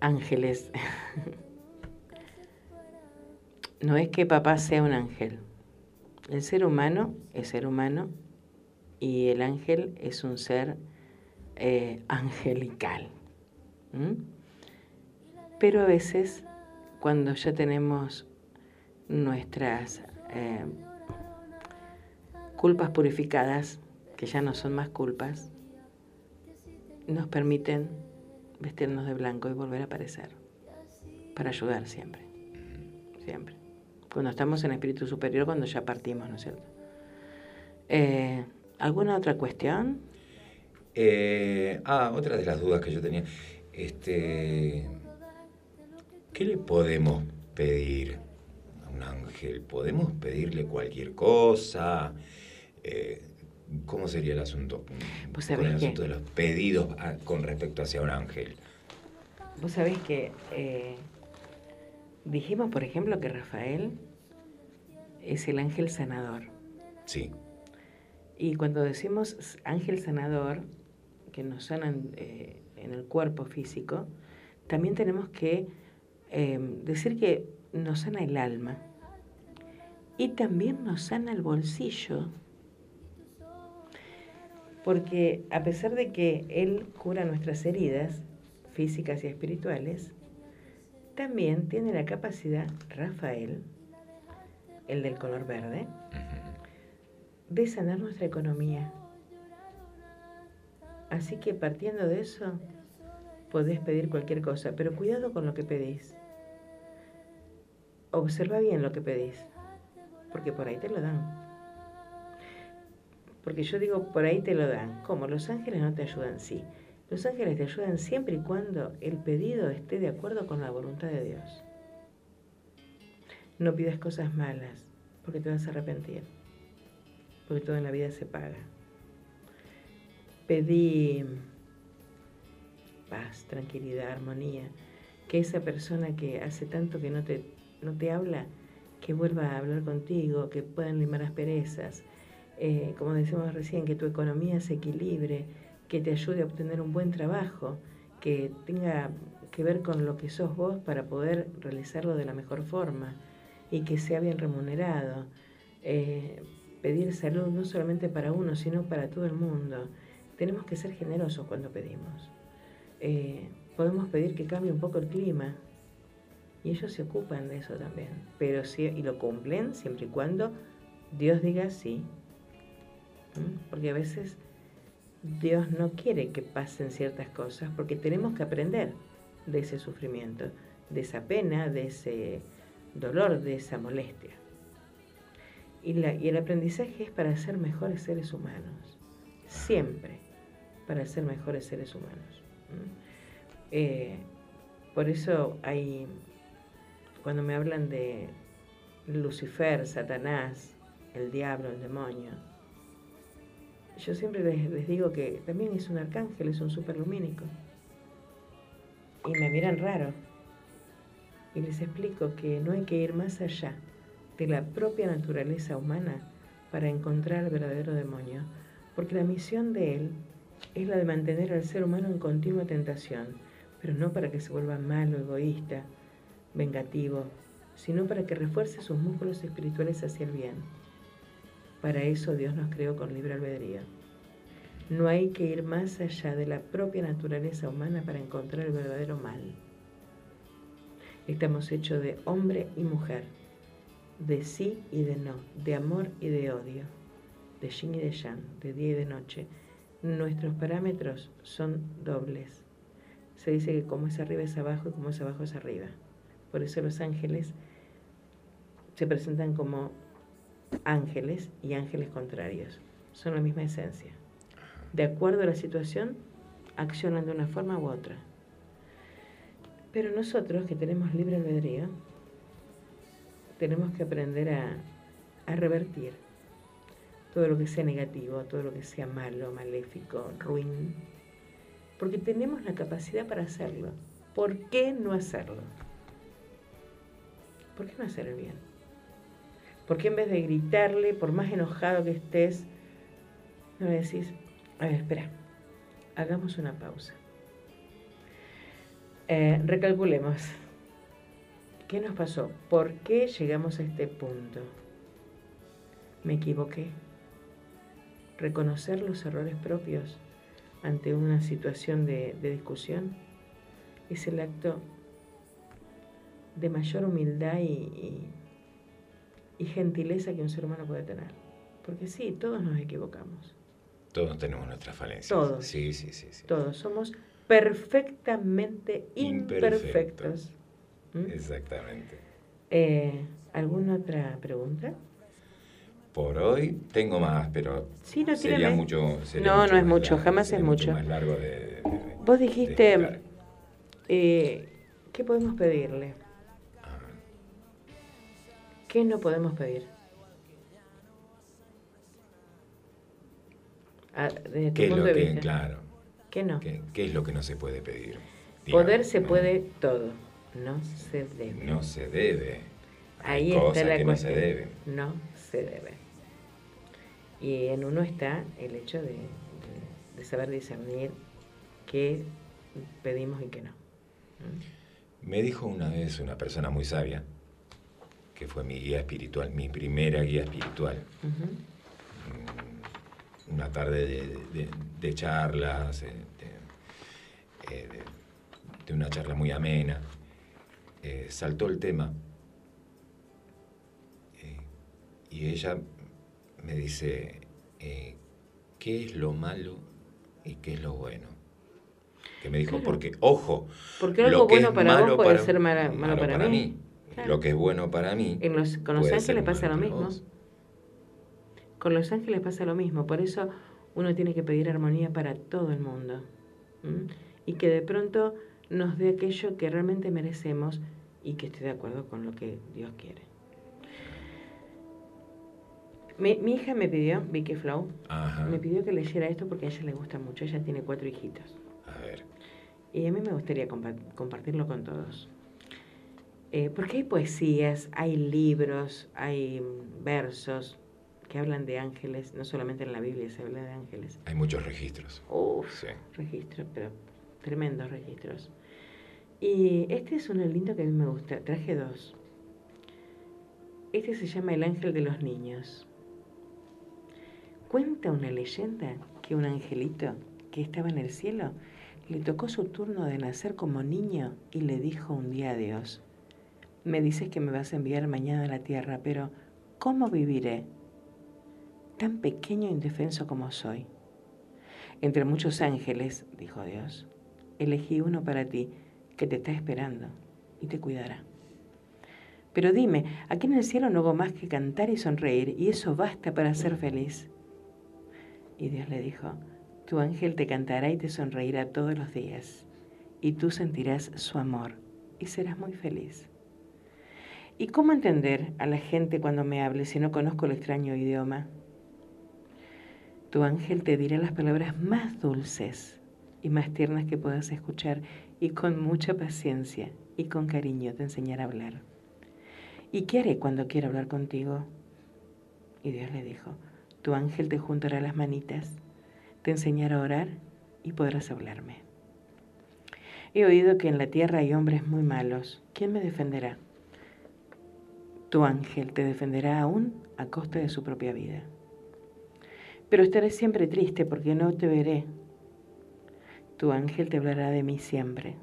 ángeles. No es que papá sea un ángel. El ser humano es ser humano y el ángel es un ser eh, angelical. Pero a veces, cuando ya tenemos nuestras eh, culpas purificadas, que ya no son más culpas, nos permiten vestirnos de blanco y volver a aparecer, para ayudar siempre, siempre. Cuando estamos en espíritu superior, cuando ya partimos, ¿no es cierto? Eh, ¿Alguna otra cuestión? Eh, ah, otra de las dudas que yo tenía. Este, ¿Qué le podemos pedir a un ángel? ¿Podemos pedirle cualquier cosa? Eh, ¿Cómo sería el asunto? Vos con sabés el que- asunto de los pedidos a- con respecto hacia un ángel. Vos sabés que eh, dijimos, por ejemplo, que Rafael es el ángel sanador. Sí. Y cuando decimos ángel sanador, que nos sanan eh, en el cuerpo físico, también tenemos que eh, decir que nos sana el alma y también nos sana el bolsillo. Porque a pesar de que Él cura nuestras heridas físicas y espirituales, también tiene la capacidad, Rafael, el del color verde, de sanar nuestra economía. Así que partiendo de eso, podés pedir cualquier cosa, pero cuidado con lo que pedís. Observa bien lo que pedís, porque por ahí te lo dan. Porque yo digo, por ahí te lo dan. ¿Cómo? Los ángeles no te ayudan, sí. Los ángeles te ayudan siempre y cuando el pedido esté de acuerdo con la voluntad de Dios. No pidas cosas malas, porque te vas a arrepentir. Porque todo en la vida se paga. Pedí paz, tranquilidad, armonía. Que esa persona que hace tanto que no te, no te habla, que vuelva a hablar contigo, que puedan limar asperezas. Eh, como decíamos recién, que tu economía se equilibre, que te ayude a obtener un buen trabajo, que tenga que ver con lo que sos vos para poder realizarlo de la mejor forma y que sea bien remunerado. Eh, pedir salud no solamente para uno, sino para todo el mundo. Tenemos que ser generosos cuando pedimos. Eh, podemos pedir que cambie un poco el clima y ellos se ocupan de eso también, pero sí, y lo cumplen siempre y cuando Dios diga sí. Porque a veces Dios no quiere que pasen ciertas cosas porque tenemos que aprender de ese sufrimiento, de esa pena, de ese dolor, de esa molestia. Y, la- y el aprendizaje es para ser mejores seres humanos, siempre para ser mejores seres humanos. Eh, por eso hay, cuando me hablan de Lucifer, Satanás, el diablo, el demonio, yo siempre les, digo que también es un arcángel, es un superlumínico. Y me miran raro. Y les explico que no hay que ir más allá de la propia naturaleza humana para encontrar al verdadero demonio, porque la misión de él es la de mantener al ser humano en continua tentación, pero no para que se vuelva malo, egoísta, vengativo, sino para que refuerce sus músculos espirituales hacia el bien. Para eso Dios nos creó con libre albedrío. No hay que ir más allá de la propia naturaleza humana para encontrar el verdadero mal. Estamos hechos de hombre y mujer, de sí y de no, de amor y de odio, de yin y de yang, de día y de noche. Nuestros parámetros son dobles. Se dice que como es arriba es abajo y como es abajo es arriba. Por eso los ángeles se presentan como ángeles y ángeles contrarios. Son la misma esencia. De acuerdo a la situación, accionan de una forma u otra. Pero nosotros que tenemos libre albedrío, tenemos que aprender a, a revertir todo lo que sea negativo, todo lo que sea malo, maléfico, ruin, porque tenemos la capacidad para hacerlo. ¿Por qué no hacerlo? ¿Por qué no hacer el bien? ¿Por qué en vez de gritarle, por más enojado que estés, no le decís, a ver, espera, hagamos una pausa. Eh, recalculemos. ¿Qué nos pasó? ¿Por qué llegamos a este punto? ¿Me equivoqué? Reconocer los errores propios ante una situación de, discusión es el acto de mayor humildad y- y gentileza que un ser humano puede tener. Porque sí, todos nos equivocamos. Todos tenemos nuestras falencias. Todos. Sí, sí, sí. sí. Todos somos perfectamente Imperfectos. imperfectos. ¿Mm? Exactamente. Eh, ¿Alguna otra pregunta? Por hoy tengo más, pero Sí, no, sería tírame. mucho. sería No, no es mucho, largo, jamás es mucho. más largo de, de- de- Vos dijiste, eh, ¿qué podemos pedirle? ¿Qué no podemos pedir? Ah, desde tu ¿Qué es lo de que, vista. claro, ¿Qué no? qué, qué es lo que no se puede pedir? Poder se ¿no? puede todo, no se debe. No se debe. Hay Ahí está la que no se cuestión. deben. No se debe. Y en uno está el hecho de, de- de saber discernir qué pedimos y qué no. ¿Mm? Me dijo una vez una persona muy sabia, que fue mi guía espiritual, mi primera guía espiritual. Ujú. una tarde de, de- de charlas, eh, de, eh, de- una charla muy amena, eh, saltó el tema eh, y ella me dice, eh, ¿qué es lo malo y qué es lo bueno? Que me dijo, Claro. porque, ojo, Porque lo algo que bueno es para vos malo puede para- ser mala- malo, para, mí. Claro. lo que es bueno para mí, En los- con los ángeles pasa lo mismo. vos. Con los ángeles pasa lo mismo, por eso uno tiene que pedir armonía para todo el mundo. Y que de pronto nos dé aquello que realmente merecemos y que esté de acuerdo con lo que Dios quiere. Mi, mi hija me pidió, Vicky Flow, Ajá. me pidió que leyera esto porque a ella le gusta mucho. Ella tiene cuatro hijitos. A ver, Y a mí me gustaría compa- compartirlo con todos. Eh, porque hay poesías, hay libros, hay mm, versos que hablan de ángeles, no solamente en la Biblia se habla de ángeles. hay muchos registros. Uf, Sí. registros, pero tremendos registros. Y este es uno lindo que a mí me gusta. Traje dos. Este se llama El ángel de los niños. Cuenta una leyenda que un angelito que estaba en el cielo le tocó su turno de nacer como niño y le dijo un día a Dios, me dices que me vas a enviar mañana a la tierra, pero ¿cómo viviré? Tan pequeño e indefenso como soy. Entre muchos ángeles, dijo Dios, elegí uno para ti que te está esperando y te cuidará. Pero dime, aquí en el cielo no hago más que cantar y sonreír, y eso basta para ser feliz. Y Dios le dijo, tu ángel te cantará y te sonreirá todos los días, y tú sentirás su amor y serás muy feliz. ¿Y cómo entender a la gente cuando me hable si no conozco el extraño idioma? Tu ángel te dirá las palabras más dulces y más tiernas que puedas escuchar y con mucha paciencia y con cariño te enseñará a hablar. ¿Y qué haré cuando quiera hablar contigo? Y Dios le dijo, tu ángel te juntará las manitas, te enseñará a orar y podrás hablarme. He oído que en la tierra hay hombres muy malos. ¿Quién me defenderá? Tu ángel te defenderá aún a costa de su propia vida. Pero estaré siempre triste porque no te veré. Tu ángel te hablará de mí siempre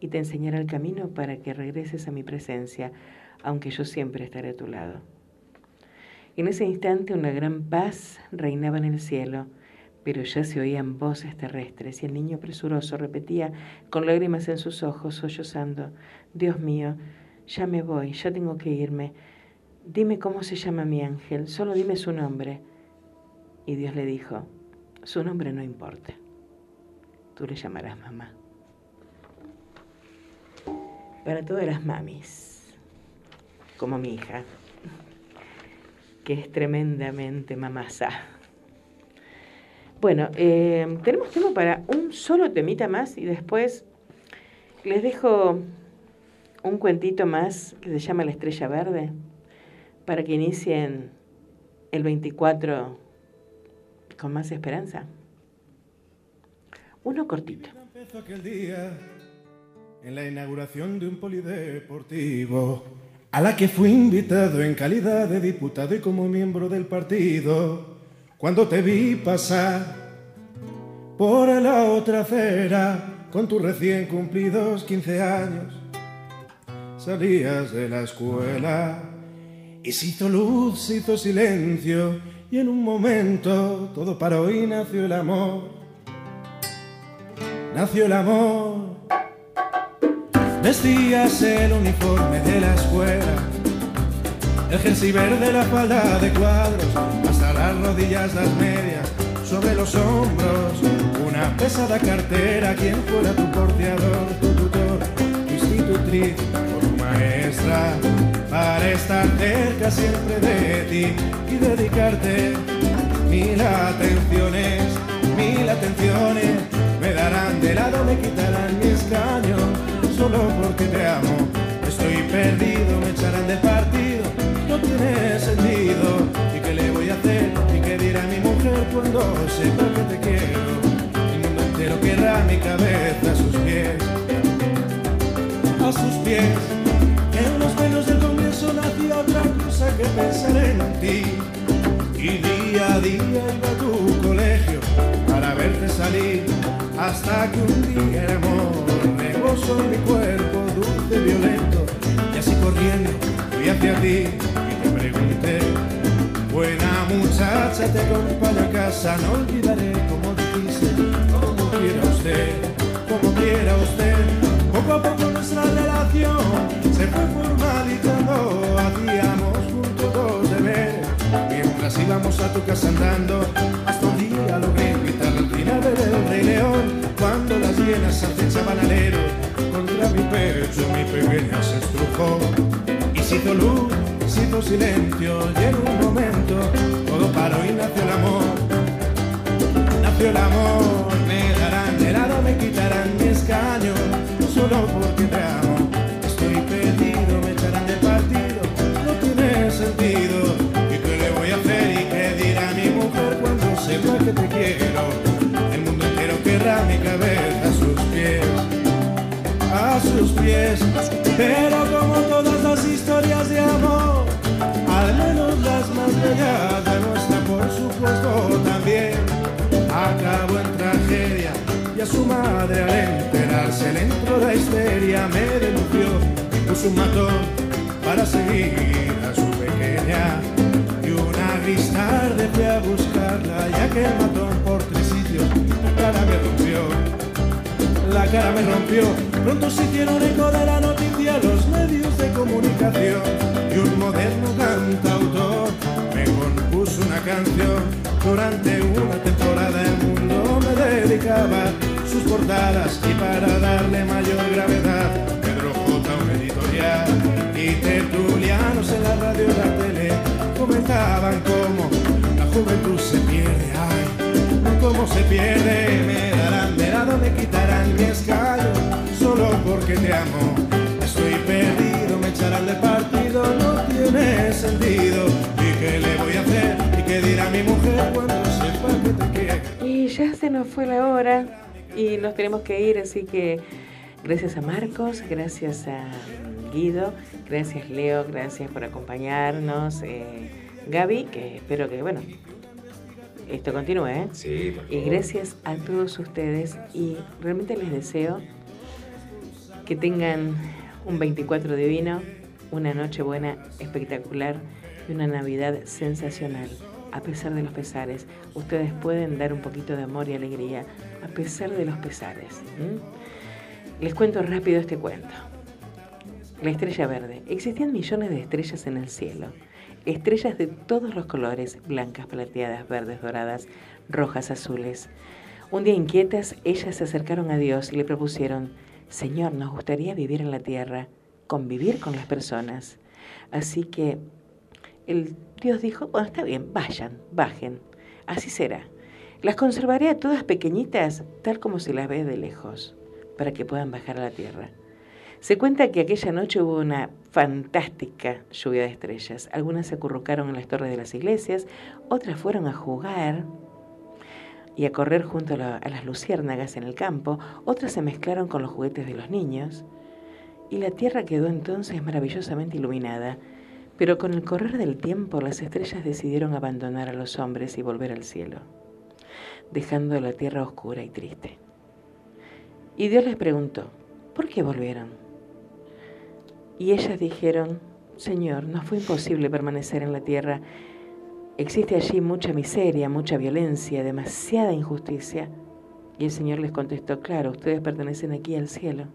y te enseñará el camino para que regreses a mi presencia, aunque yo siempre estaré a tu lado. En ese instante una gran paz reinaba en el cielo, pero ya se oían voces terrestres y el niño presuroso repetía con lágrimas en sus ojos, sollozando, Dios mío, ya me voy, ya tengo que irme. Dime cómo se llama mi ángel, solo dime su nombre. Y Dios le dijo, su nombre no importa, tú le llamarás mamá. Para todas las mamis, como mi hija, que es tremendamente mamasa. Bueno, eh, tenemos tiempo para un solo temita más y después les dejo un cuentito más que se llama La Estrella Verde para que inicien el 24 con más esperanza. Uno cortito. Empezó aquel día en la inauguración de un polideportivo a la que fui invitado en calidad de diputado y como miembro del partido. Cuando te vi pasar por la otra acera con tus recién cumplidos 15 años, salías de la escuela y se hizo luz, se hizo silencio y en un momento todo paró y nació el amor. Nació el amor. Vestías el uniforme de la escuela El jersey verde, la falda de cuadros, hasta las rodillas, las medias, sobre los hombros, una pesada cartera, quien fuera tu porteador, tu tutor, tu institutriz, tu maestra, para estar cerca siempre de ti y dedicarte. Mil atenciones, mil atenciones, me darán. De lado, me quitarán mi escaño, solo porque te amo, estoy perdido, me echarán del partido, no tiene sentido, ¿y qué le voy a hacer? ¿Y qué dirá mi mujer cuando sepa que te quiero? El mundo entero querrá mi cabeza a sus pies, a sus pies, nació otra cosa que pensar en ti. Y día a día iba a tu colegio para verte salir hasta que un día el amor. En mi cuerpo dulce, violento y así corriendo fui hacia ti. Y te pregunté buena muchacha te acompaño a casa no olvidaré como dijiste como quiera usted como quiera usted poco a poco nuestra relación se fue formalizando hacíamos juntos dos deberes Mientras íbamos a tu casa andando, hasta un día logré gritar al final del Rey León. Cuando las hienas acechaban alero, contra mi pecho mi pequeña se estrujó. Y se hizo luz, hizo silencio, y en un momento todo paró y nació el amor. Nació el amor, me darán de lado, me quitarán mi escaño, solo porque te amo. Estoy perdido, me echarán del partido, no tiene sentido. ¿Y qué le voy a hacer? ¿Y qué dirá mi mujer cuando sepa que te quiero? El mundo entero querrá mi cabeza a sus pies, a sus pies. Pero su madre al enterarse le entró la histeria, me denunció y puso un matón para seguir a su pequeña. Y una gris tarde fui a buscarla, ya que el matón por tres sitios la cara me rompió. La cara me rompió, pronto se hicieron eco de la noticia los medios de comunicación. Y un moderno cantautor me compuso una canción. Durante una temporada el mundo me dedicaba sus portadas y para darle mayor gravedad, Pedro J. un editorial y tertulianos en la radio y la tele comentaban cómo la juventud se pierde, ay, cómo se pierde, me darán de lado, me quitarán mi escaño, solo porque te amo, estoy perdido, me echarán del partido, no tiene sentido, y qué le voy a hacer, y qué dirá mi mujer cuando sepa que te quiero. Y ya se nos fue la hora y nos tenemos que ir, así que gracias a Marcos, gracias a Guido, gracias Leo, gracias por acompañarnos. eh, Gaby, que espero que, bueno, esto continúe, ¿eh? Sí, por Y gracias a todos ustedes y realmente les deseo que tengan un 24 divino, una noche buena espectacular y una Navidad sensacional. A pesar de los pesares, ustedes pueden dar un poquito de amor y alegría a pesar de los pesares. Les cuento rápido este cuento. La estrella verde. Existían millones de estrellas en el cielo. Estrellas de todos los colores, blancas, plateadas, verdes, doradas, rojas, azules. Un día inquietas, ellas se acercaron a Dios y le propusieron, Señor, nos gustaría vivir en la tierra, convivir con las personas. Así que el Dios dijo, bueno, está bien, vayan, bajen, así será. Las conservaré a todas pequeñitas, tal como se las ve de lejos, para que puedan bajar a la tierra. Se cuenta que aquella noche hubo una fantástica lluvia de estrellas. Algunas se acurrucaron en las torres de las iglesias, otras fueron a jugar y a correr junto a, la- a las luciérnagas en el campo, otras se mezclaron con los juguetes de los niños, y la tierra quedó entonces maravillosamente iluminada. Pero con el correr del tiempo las estrellas decidieron abandonar a los hombres y volver al cielo, dejando la tierra oscura y triste. Y Dios les preguntó, ¿por qué volvieron? Y ellas dijeron, Señor, nos fue imposible permanecer en la tierra. Existe allí mucha miseria, mucha violencia, demasiada injusticia. Y el Señor les contestó, claro, ustedes pertenecen aquí al cielo.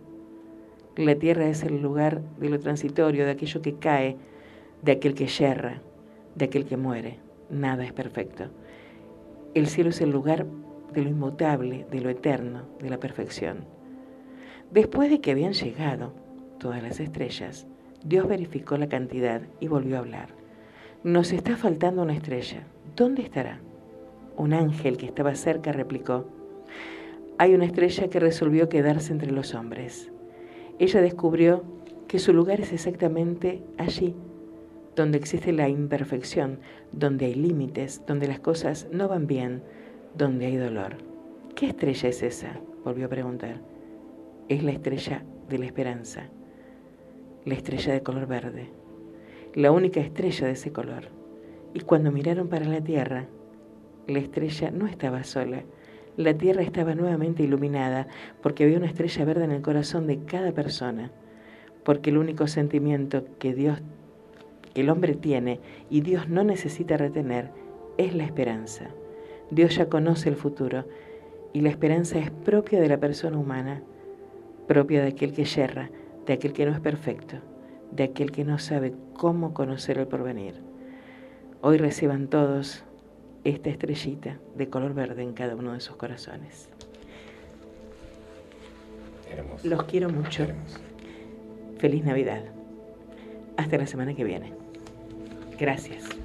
La tierra es el lugar de lo transitorio, de aquello que cae, de aquel que yerra, de aquel que muere. Nada es perfecto. El cielo es el lugar de lo inmutable, de lo eterno, de la perfección. Después de que habían llegado todas las estrellas, Dios verificó la cantidad y volvió a hablar. Nos está faltando una estrella. ¿Dónde estará? Un ángel que estaba cerca replicó, hay una estrella que resolvió quedarse entre los hombres. Ella descubrió que su lugar es exactamente allí, donde existe la imperfección, donde hay límites, donde las cosas no van bien, donde hay dolor. ¿Qué estrella es esa? volvió a preguntar. Es la estrella de la esperanza, la estrella de color verde, la única estrella de ese color. Y cuando miraron para la tierra, la estrella no estaba sola, la tierra estaba nuevamente iluminada porque había una estrella verde en el corazón de cada persona, porque el único sentimiento que Dios que el hombre tiene y Dios no necesita retener es la esperanza. Dios ya conoce el futuro y la esperanza es propia de la persona humana, propia de aquel que yerra, de aquel que no es perfecto, de aquel que no sabe cómo conocer el porvenir. Hoy reciban todos esta estrellita de color verde en cada uno de sus corazones. Hermoso. Los quiero mucho. Hermoso. Feliz Navidad. Hasta la semana que viene. Gracias.